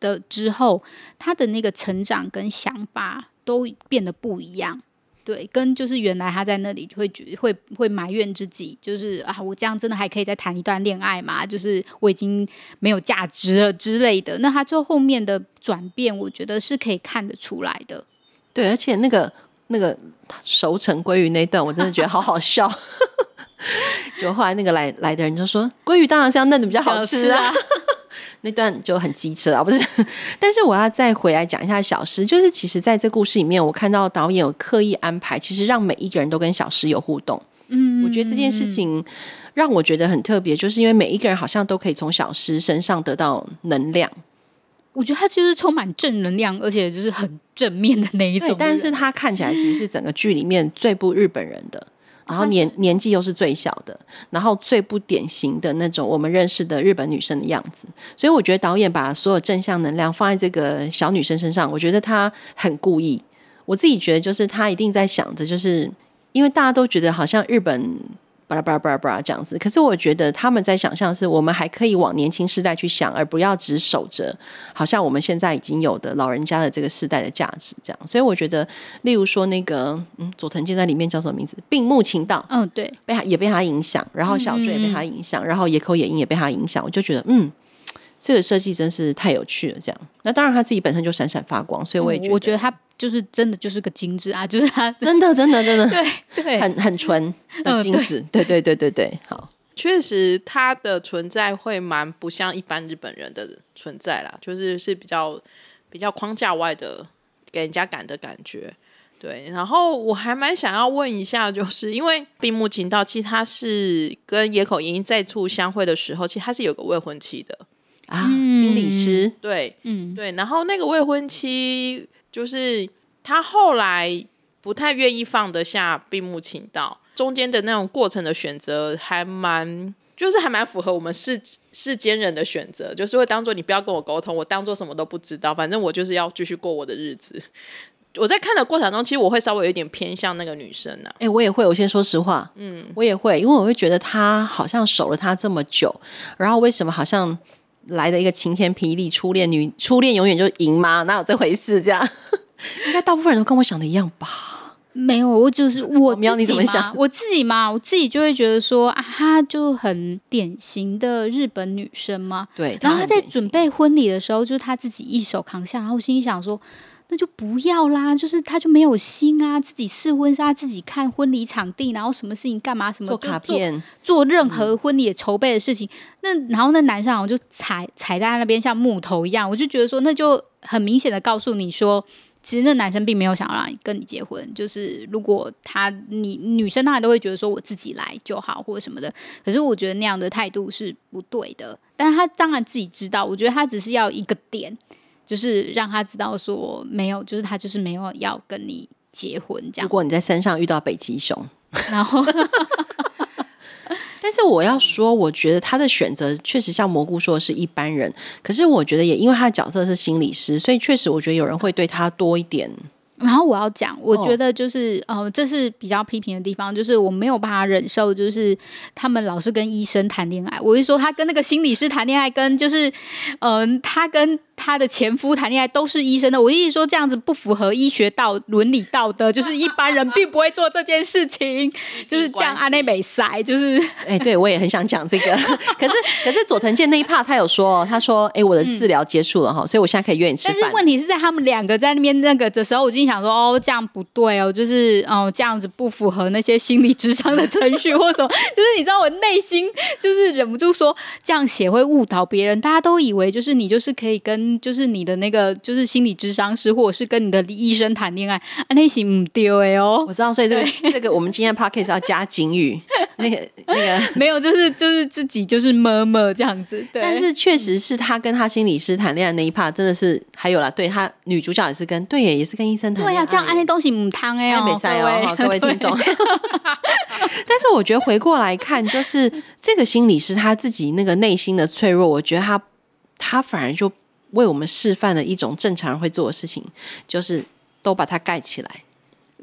的之后，他的那个成长跟想法都变得不一样。对，跟就是原来他在那里会觉会会埋怨自己，就是啊，我这样真的还可以再谈一段恋爱吗？就是我已经没有价值了之类的。那他最后面的转变，我觉得是可以看得出来的。对，而且那个那个熟成鲑鱼那段，我真的觉得好好笑。就后来那个来来的人就说，鲑鱼当然是要嫩的比较好吃啊。那段就很机车啊，不是？但是我要再回来讲一下小诗，就是其实在这故事里面，我看到导演有刻意安排，其实让每一个人都跟小诗有互动。嗯，我觉得这件事情让我觉得很特别，就是因为每一个人好像都可以从小诗身上得到能量。我觉得他就是充满正能量，而且就是很正面的那一种。但是他看起来其实是整个剧里面最不日本人的。然后年年纪又是最小的，然后最不典型的那种我们认识的日本女生的样子，所以我觉得导演把所有正向能量放在这个小女生身上，我觉得她很故意。我自己觉得就是她一定在想着，就是因为大家都觉得好像日本。巴拉巴拉巴拉巴拉这样子，可是我觉得他们在想象是我们还可以往年轻世代去想，而不要只守着好像我们现在已经有的老人家的这个世代的价值这样。所以我觉得，例如说那个嗯，佐藤健在里面叫什么名字？并木晴道，嗯，对，被他也被他影响，然后小追也被他影响，嗯嗯然后野口野樱也被他影响，我就觉得嗯。这个设计真是太有趣了，这样。那当然他自己本身就闪闪发光，所以我也觉得，我觉得他就是真的就是个精致啊，就是他 真的真的真的对对，很很纯 的精子，对对对对对，好，确实他的存在会蛮不像一般日本人的存在啦，就是是比较比较框架外的给人家感的感觉，对。然后我还蛮想要问一下，就是因为并木晴道其实他是跟野口英再次相会的时候，其实他是有个未婚妻的。啊，心理师，对，嗯，对，然后那个未婚妻就是他后来不太愿意放得下闭目请道，中间的那种过程的选择还蛮，就是还蛮符合我们世世间人的选择，就是会当做你不要跟我沟通，我当做什么都不知道，反正我就是要继续过我的日子。我在看的过程中，其实我会稍微有点偏向那个女生呢、啊。哎、欸，我也会，我先说实话，嗯，我也会，因为我会觉得他好像守了他这么久，然后为什么好像。来的一个晴天霹雳，初恋女初恋永远就赢吗？哪有这回事？这样 应该大部分人都跟我想的一样吧？没有，我就是我自己你怎么想？我自己嘛，我自己就会觉得说啊，她就很典型的日本女生嘛。对，然后她在准备婚礼的时候，就是她自己一手扛下，然后我心里想说。那就不要啦，就是他就没有心啊，自己试婚纱，自己看婚礼场地，然后什么事情干嘛，什么做卡片，做，做任何婚礼筹备的事情。嗯、那然后那男生好像就踩踩在那边像木头一样，我就觉得说，那就很明显的告诉你说，其实那男生并没有想要让你跟你结婚。就是如果他你女生当然都会觉得说我自己来就好或者什么的，可是我觉得那样的态度是不对的。但是他当然自己知道，我觉得他只是要一个点。就是让他知道说没有，就是他就是没有要跟你结婚这样。如果你在山上遇到北极熊，然后，但是我要说，我觉得他的选择确实像蘑菇说的是一般人，可是我觉得也因为他的角色是心理师，所以确实我觉得有人会对他多一点。然后我要讲，我觉得就是、哦、呃，这是比较批评的地方，就是我没有办法忍受，就是他们老是跟医生谈恋爱。我是说，他跟那个心理师谈恋爱，跟就是嗯、呃，他跟。他的前夫谈恋爱都是医生的，我一直说这样子不符合医学道伦理道德，就是一般人并不会做这件事情，就是这样阿内美塞，就是哎，对我也很想讲这个，可是可是佐藤健那一 part 他有说，他说哎，我的治疗结束了哈，嗯、所以我现在可以约你吃饭。但是问题是在他们两个在那边那个的时候，我就想说哦，这样不对哦，就是哦这样子不符合那些心理智商的程序或什么，就是你知道我内心就是忍不住说这样写会误导别人，大家都以为就是你就是可以跟。就是你的那个，就是心理智商师，或者是跟你的医生谈恋爱，啊，那些唔丢哎哦，我知道，所以这个这个我们今天 podcast 要加警语，那个那个 没有，就是就是自己就是么么这样子，对。但是确实是他跟他心理师谈恋爱那一 part，真的是还有啦，对他女主角也是跟对也也是跟医生谈恋爱，对呀、啊，这样安那东西唔汤哎哦，没塞哦，各位 听众。但是我觉得回过来看，就是这个心理师他自己那个内心的脆弱，我觉得他他反而就。为我们示范了一种正常人会做的事情，就是都把它盖起来，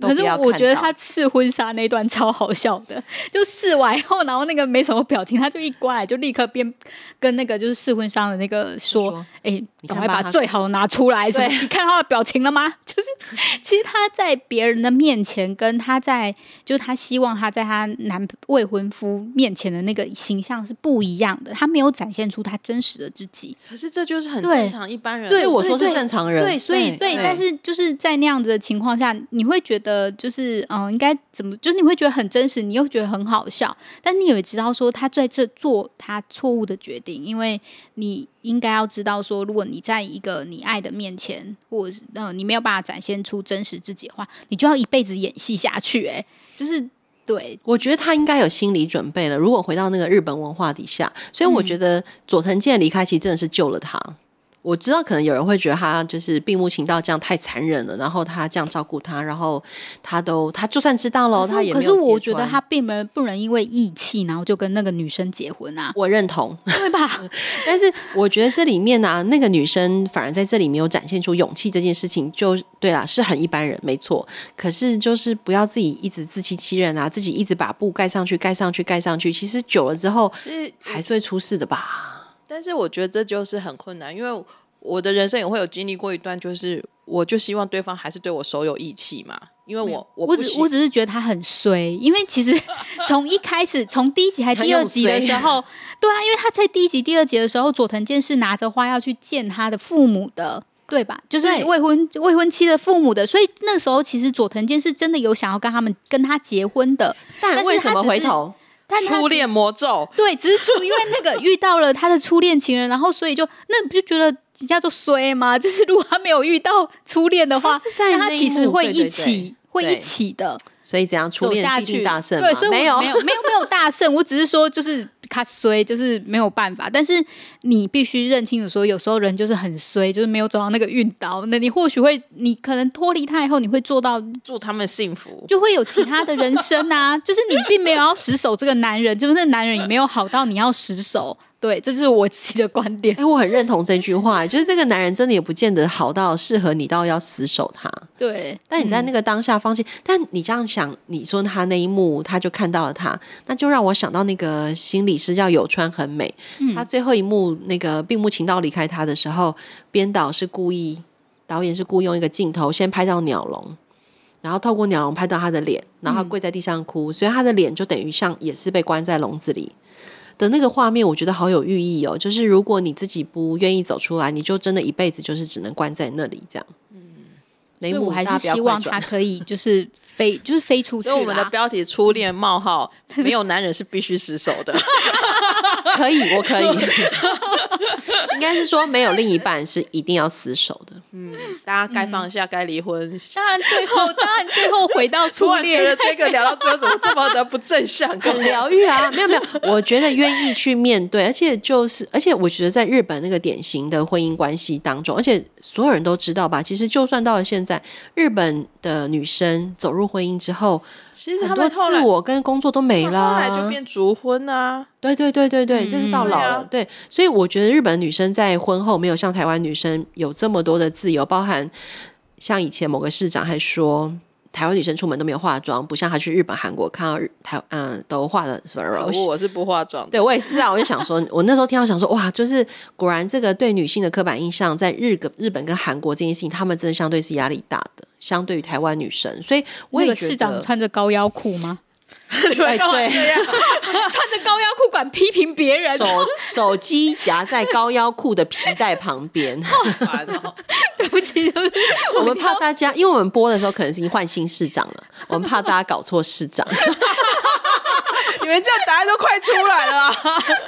可是我觉得他试婚纱那段超好笑的，就试完以后，然后那个没什么表情，他就一过来就立刻边跟那个就是试婚纱的那个说：“哎、欸，赶快把最好的拿出来。”对，你看他的表情了吗？就是 其实他在别人的面前，跟他在就是他希望他在他男未婚夫面前的那个形象是不一样的，他没有展现出他真实的自己。可是这就是很正常，一般人对，对我说是正常人，对，所以对，但是就是在那样子的情况下，你会觉得就是嗯，应该怎么？就是你会觉得很真实，你又觉得很好笑，但你也知道说他在这做他错误的决定，因为你应该要知道说，如果你在一个你爱的面前，或者是嗯，你没有办法展现出真实自己的话，你就要一辈子演戏下去。哎，就是对，我觉得他应该有心理准备了。如果回到那个日本文化底下，所以我觉得佐藤健离开其实真的是救了他。我知道可能有人会觉得他就是病木情到这样太残忍了，然后他这样照顾他，然后他都他就算知道了，他也。可是我觉得他并没不能因为义气，然后就跟那个女生结婚啊。我认同，对吧？但是我觉得这里面呢、啊，那个女生反而在这里没有展现出勇气这件事情，就对啦，是很一般人，没错。可是就是不要自己一直自欺欺人啊，自己一直把布盖上去，盖上去，盖上去，其实久了之后是还是会出事的吧。但是我觉得这就是很困难，因为我的人生也会有经历过一段，就是我就希望对方还是对我手有义气嘛，因为我我我只我只是觉得他很衰，因为其实 从一开始从第一集还第二集的时候，对啊，因为他在第一集第二集的时候，佐藤健是拿着花要去见他的父母的，对吧？就是未婚未婚妻的父母的，所以那时候其实佐藤健是真的有想要跟他们跟他结婚的，但为什么回头？初恋魔咒，对，只是初因为那个遇到了他的初恋情人，然后所以就那不就觉得人家就衰吗？就是如果他没有遇到初恋的话，那他其实会一起，对对对，会一起的。所以怎样初恋必定大胜？对，所以没有没有没有没有大胜。我只是说就是他衰，就是没有办法。但是你必须认清楚说，有时候人就是很衰，就是没有走到那个运道。那你或许会，你可能脱离他以后，你会做到祝他们幸福，就会有其他的人生啊。就是你并没有要死守这个男人，就是那男人也没有好到你要死守。对，这是我自己的观点。哎，我很认同这句话，就是这个男人真的也不见得好到适合你到要死守他。对，但你在那个当下放弃，嗯、但你这样想，你说他那一幕，他就看到了他，那就让我想到那个心理师叫有川很美，嗯、他最后一幕那个并木情道离开他的时候，编导是故意，导演是故意用一个镜头先拍到鸟笼，然后透过鸟笼拍到他的脸，然后他跪在地上哭，嗯、所以他的脸就等于像也是被关在笼子里。的那个画面，我觉得好有寓意哦。就是如果你自己不愿意走出来，你就真的一辈子就是只能关在那里这样。嗯，所以我还是希望他可以就是飞，就是飞出去。所以我们的标题“初恋冒号” 没有男人是必须死守的。可以，我可以。应该是说没有另一半是一定要死守的。嗯，大家该放下，该离婚。当然，最后当然最后回到初恋。觉得这个聊到最后怎么这么的不正向？很疗愈啊！没有没有，我觉得愿意去面对，而且就是，而且我觉得在日本那个典型的婚姻关系当中，而且所有人都知道吧？其实就算到了现在，日本的女生走入婚姻之后，其实他们自我跟工作都没了，后来就变逐婚啊。对对对对对，这是到老了。嗯、对，所以我觉得日本女生在婚后没有像台湾女生有这么多的自由，包含像以前某个市长还说，台湾女生出门都没有化妆，不像她去日本、韩国看到日台嗯都化的什么。我我是不化妆，对我也是啊。我就想说，我那时候听到想说，哇，就是果然这个对女性的刻板印象，在日个日本跟韩国这件事情，他们真的相对是压力大的，相对于台湾女生。所以我也觉得，市长穿着高腰裤吗？对，对，穿着高腰裤管批评别人，手手机夹在高腰裤的皮带旁边。对不起，就是、我们怕大家，因为我们播的时候可能是已经换新市长了，我们怕大家搞错市长。你们这样答案都快出来了，啊，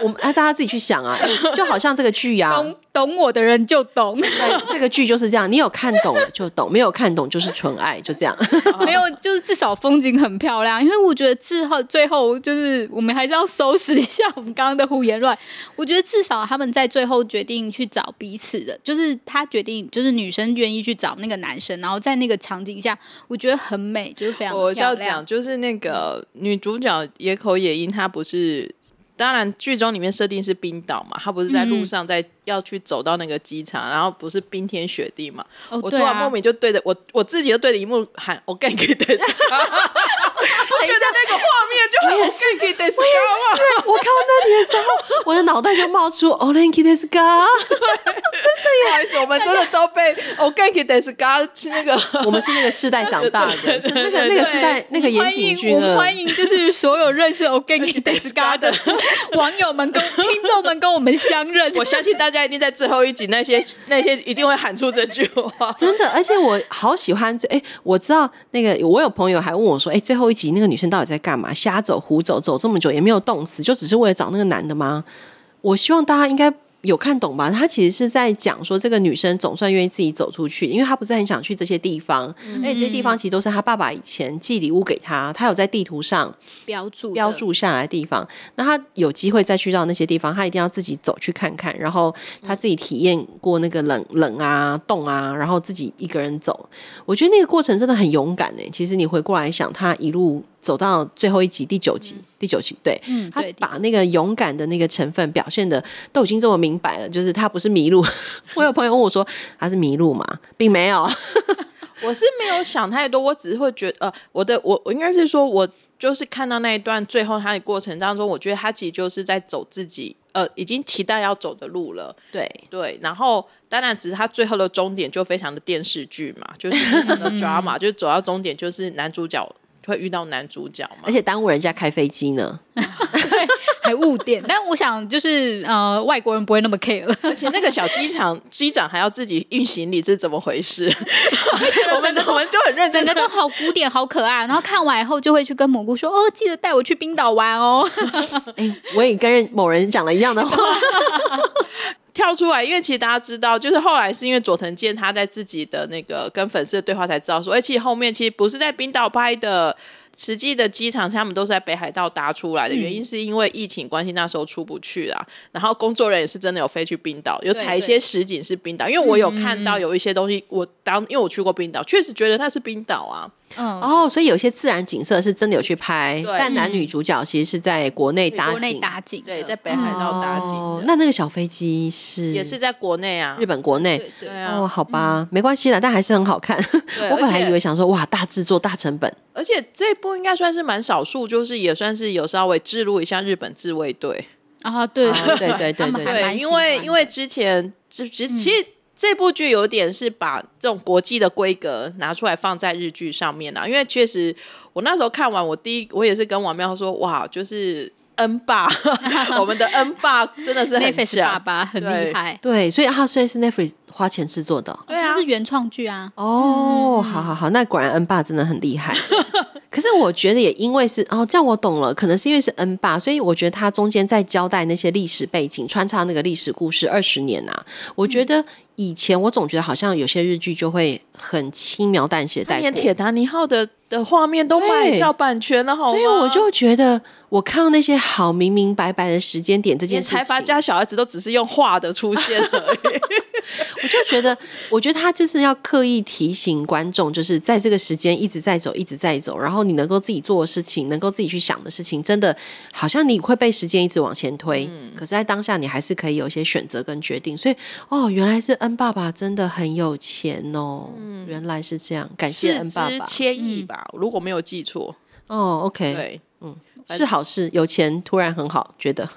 我们哎，大家自己去想啊，就好像这个剧呀，啊，懂懂我的人就懂。对，这个剧就是这样，你有看懂就懂，没有看懂就是纯爱，就这样。没有，就是至少风景很漂亮。因为我觉得最后最后就是我们还是要收拾一下我们刚刚的胡言乱。我觉得至少他们在最后决定去找彼此的，就是他决定，就是女生愿意去找那个男生，然后在那个场景下，我觉得很美，就是非常漂亮。我要讲，就是那个女主角野口也英，她不是当然剧中里面设定是冰岛嘛，他不是在路上在要去走到那个机场，然后不是冰天雪地嘛，哦我突然莫名就对着我我自己就对着一幕喊 “Ogenki desu ka”，我觉得那个画面就很 “Ogenki desu ka” 我看到那里的时候，我的脑袋就冒出 “Olenki desu ka”。不好意思，我们真的都被 “Ogenki desu ka” 去那个，我们是那个世代长大的，就那个那个世代那个岩井俊我们欢。迎就是所有认识 Ogenki desu ka 的 网友们跟听众们跟我们相认。我相信大家一定在最后一集那些 那些一定会喊出这句话。真的，而且我好喜欢这哎，我知道那个，我有朋友还问我说，哎，最后一集那个女生到底在干嘛？瞎走胡走，走这么久也没有冻死，就只是为了找那个男的吗？我希望大家应该。有看懂吧？他其实是在讲说，这个女生总算愿意自己走出去，因为她不是很想去这些地方，嗯、而且这些地方其实都是她爸爸以前寄礼物给她，她有在地图上标注标注下来的地方。那她有机会再去到那些地方，她一定要自己走去看看，然后她自己体验过那个冷冷啊、冻啊，然后自己一个人走。我觉得那个过程真的很勇敢诶。其实你回过来想，她一路。走到最后一集第九集，嗯、第九集对，嗯，他把那个勇敢的那个成分表现的都已经这么明白了，就是他不是迷路。我有朋友问我说他是迷路吗？并没有，我是没有想太多，我只是会觉得，呃，我的我我应该是说，我就是看到那一段最后他的过程当中，我觉得他其实就是在走自己，呃，已经期待要走的路了。对对，然后当然只是他最后的终点就非常的电视剧嘛，就是非常的 drama，就是走到终点就是男主角。会遇到男主角嘛？而且耽误人家开飞机呢，还误点。但我想，就是呃，外国人不会那么 care。而且那个小机场 机长还要自己运行李，这是怎么回事？我们我们就很认真，整个都好古典，好可爱。然后看完以后，就会去跟蘑菇说：“哦，记得带我去冰岛玩哦。”哎，我也跟某人讲了一样的话。跳出来，因为其实大家知道，就是后来是因为佐藤健他在自己的那个跟粉丝的对话才知道说，哎，其实后面其实不是在冰岛拍的。实际的机场，他们都是在北海道搭出来的，原因是因为疫情关系，那时候出不去啦。然后工作人员也是真的有飞去冰岛，有采一些实景是冰岛，因为我有看到有一些东西，我当因为我去过冰岛，确实觉得它是冰岛啊。嗯，哦，所以有些自然景色是真的有去拍，但男女主角其实是在国内搭景，国内搭景，对，在北海道搭景。那那个小飞机是也是在国内啊，日本国内。对啊，哦，好吧，没关系啦，但还是很好看。我本来以为想说，哇，大制作、大成本。而且这一部应该算是蛮少数，就是也算是有稍微记录一下日本自卫队。啊，对。对对对对 对，因为因为之前其实其实这部剧有点是把这种国际的规格拿出来放在日剧上面啦，因为确实我那时候看完，我第一我也是跟王妙说，哇，就是。恩爸，我们的恩爸真的是很强，爸爸很厉害。对，所以他虽然是 Netflix 花钱制作的，对啊，是原创剧啊。哦，好好好，那果然恩爸真的很厉害。可是我觉得也因为是哦，这样我懂了，可能是因为是恩爸，所以我觉得他中间在交代那些历史背景，穿插那个历史故事二十年啊，我觉得。以前我总觉得好像有些日剧就会很轻描淡写带过，连《铁达尼号》的的画面都卖掉版权了，好吗？所以我就觉得，我看到那些好明明白白的时间点，这件事情，财阀家小孩子都只是用画的出现而已。我就觉得，我觉得他就是要刻意提醒观众，就是在这个时间一直在走，一直在走，然后你能够自己做的事情，能够自己去想的事情，真的好像你会被时间一直往前推，嗯、可是，在当下你还是可以有一些选择跟决定。所以，哦，原来是恩爸爸真的很有钱哦，嗯、原来是这样，感谢恩爸爸，千亿吧，嗯、如果没有记错。哦，OK，对，嗯。是好事，有钱突然很好，觉得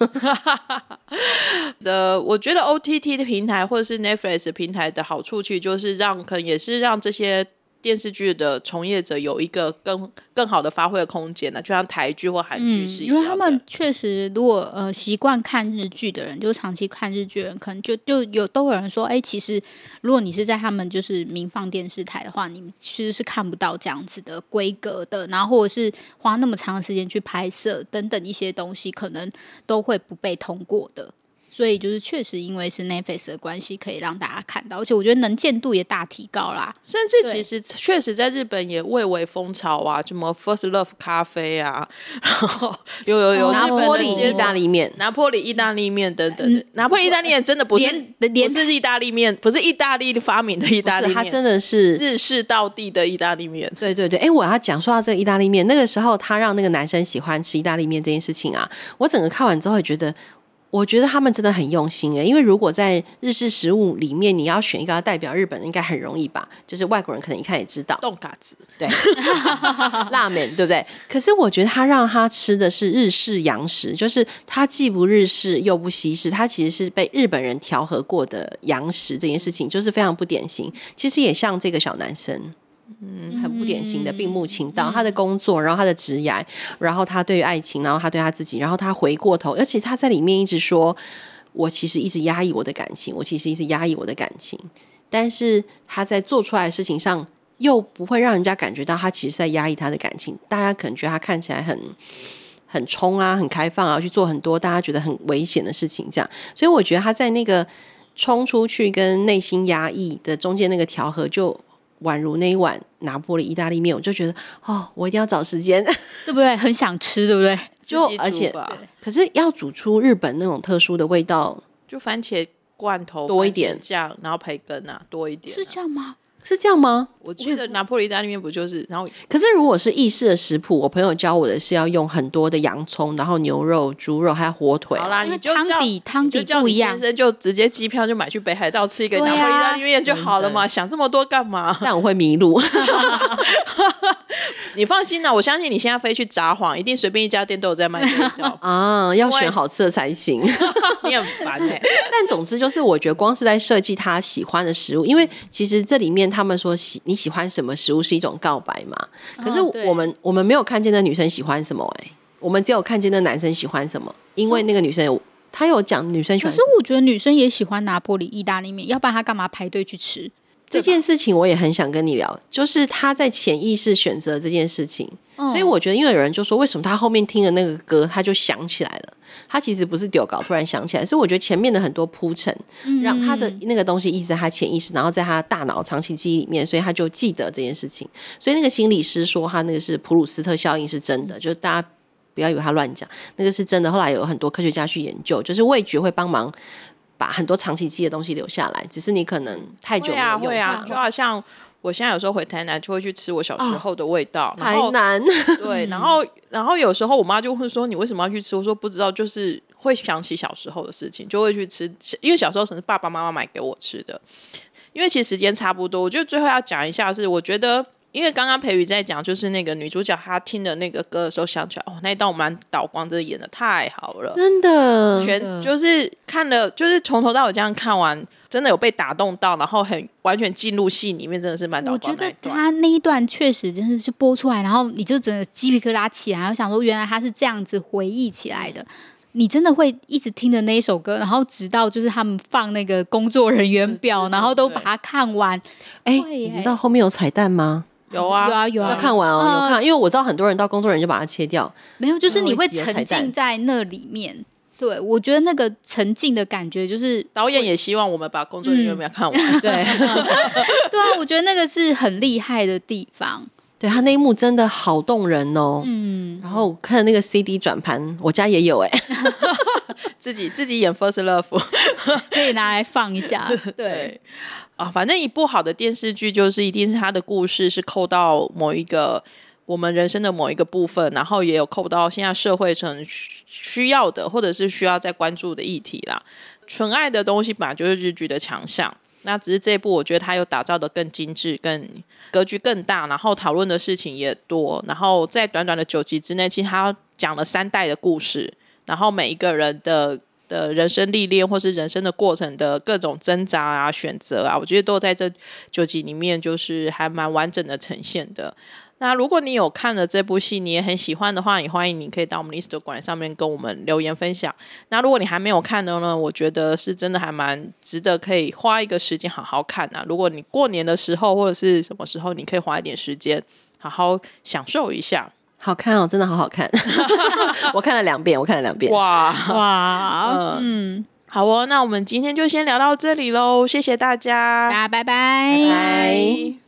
的。我觉得 OTT 的平台或者是 Netflix 平台的好处，其实就是让，可能也是让这些。电视剧的从业者有一个更更好的发挥的空间呢，就像台剧或韩剧是一样因为他们确实，如果呃习惯看日剧的人，就长期看日剧的人，可能就就有都有人说，哎，其实如果你是在他们就是民放电视台的话，你其实是看不到这样子的规格的，然后或者是花那么长的时间去拍摄等等一些东西，可能都会不被通过的。所以就是确实因为是 Netflix 的关系，可以让大家看到，而且我觉得能见度也大提高啦。甚至其实确实在日本也蔚为风潮啊，什么 First Love 咖啡啊，然后有有有拿日本坡里意大利面，拿破里意大利面等等的，拿破里意大利面真的不是不是意大利面，不是意大利发明的意大利面，它真的是日式道地的意大利面。对对对，哎，我要讲说到这个意大利面，那个时候他让那个男生喜欢吃意大利面这件事情啊，我整个看完之后也觉得。我觉得他们真的很用心诶，因为如果在日式食物里面，你要选一个代表日本，应该很容易吧？就是外国人可能一看也知道，冻嘎子，对，拉面，对不对？可是我觉得他让他吃的是日式洋食，就是他既不日式又不西式，他其实是被日本人调和过的洋食，这件事情就是非常不典型。其实也像这个小男生。嗯，很不典型的病目情道，他的工作，然后他的职业，然后他对于爱情，然后他对他自己，然后他回过头，而且他在里面一直说：“我其实一直压抑我的感情，我其实一直压抑我的感情。”但是他在做出来的事情上，又不会让人家感觉到他其实在压抑他的感情。大家可能觉得他看起来很很冲啊，很开放啊，去做很多大家觉得很危险的事情，这样。所以我觉得他在那个冲出去跟内心压抑的中间那个调和就。宛如那一碗拿破里意大利面，我就觉得哦，我一定要找时间，对不对？很想吃，对不对？就而且，可是要煮出日本那种特殊的味道，就番茄罐头多一点酱，然后培根啊多一点，是这样吗？是这样吗？我记得拿破里意大利面不就是？然后，可是如果是意式的食谱，我朋友教我的是要用很多的洋葱，然后牛肉、猪肉还有火腿。好啦，你就汤底汤底不一样，先生就直接机票就买去北海道吃一个拿破里意大利面就好了嘛，想这么多干嘛？但我会迷路。你放心啦，我相信你现在飞去札幌，一定随便一家店都有在卖这 啊，要选好吃的才行。你很烦哎、欸，但总之就是，我觉得光是在设计他喜欢的食物，因为其实这里面他们说喜你喜欢什么食物是一种告白嘛。可是我们、哦、我们没有看见那女生喜欢什么哎、欸，我们只有看见那男生喜欢什么，因为那个女生有、嗯、他有讲女生喜欢。可是我觉得女生也喜欢拿破里意大利面，要不然她干嘛排队去吃？这件事情我也很想跟你聊，就是他在潜意识选择这件事情，嗯、所以我觉得，因为有人就说，为什么他后面听的那个歌，他就想起来了？他其实不是丢稿突然想起来，是我觉得前面的很多铺陈，让他的那个东西一直在他潜意识，然后在他大脑长期记忆里面，所以他就记得这件事情。所以那个心理师说，他那个是普鲁斯特效应是真的，就是大家不要以为他乱讲，那个是真的。后来有很多科学家去研究，就是味觉会帮忙。把很多长期记的东西留下来，只是你可能太久没有用。会啊，会啊，就好像我现在有时候回台南，就会去吃我小时候的味道。哦、台南 对，然后然后有时候我妈就会说：“你为什么要去吃？”我说：“不知道，就是会想起小时候的事情，就会去吃。因为小时候可能是爸爸妈妈买给我吃的。因为其实时间差不多，我觉得最后要讲一下是，我觉得。因为刚刚培宇在讲，就是那个女主角她听的那个歌的时候，想起来哦，那一道满岛光真的演的太好了，真的，全就是看了，就是从头到尾这样看完，真的有被打动到，然后很完全进入戏里面，真的是满岛光。我觉得他那一段确实真的是播出来，然后你就整个鸡皮疙瘩起来，我想说原来他是这样子回忆起来的，你真的会一直听着那一首歌，然后直到就是他们放那个工作人员表，然后都把它看完。哎，你知道后面有彩蛋吗？有啊，有啊，有啊！要看完哦，有看，因为我知道很多人到工作人员就把它切掉。没有，就是你会沉浸在那里面。对，我觉得那个沉浸的感觉，就是导演也希望我们把工作人员没有看完。对，对啊，我觉得那个是很厉害的地方。对，他那一幕真的好动人哦。嗯，然后看那个 CD 转盘，我家也有哎，自己自己演 First Love 可以拿来放一下。对。啊，反正一部好的电视剧，就是一定是它的故事是扣到某一个我们人生的某一个部分，然后也有扣到现在社会上需要的，或者是需要再关注的议题啦。纯爱的东西本来就是日剧的强项，那只是这一部我觉得它有打造的更精致、更格局更大，然后讨论的事情也多，然后在短短的九集之内，其实它讲了三代的故事，然后每一个人的。的人生历练，或是人生的过程的各种挣扎啊、选择啊，我觉得都在这九集里面，就是还蛮完整的呈现的。那如果你有看了这部戏，你也很喜欢的话，也欢迎你可以到我们 Instagram 上面跟我们留言分享。那如果你还没有看的呢，我觉得是真的还蛮值得，可以花一个时间好好看啊。如果你过年的时候或者是什么时候，你可以花一点时间好好享受一下。好看哦，真的好好看！我看了两遍，我看了两遍。哇哇，嗯，好哦，那我们今天就先聊到这里喽，谢谢大家，大家拜拜。拜拜。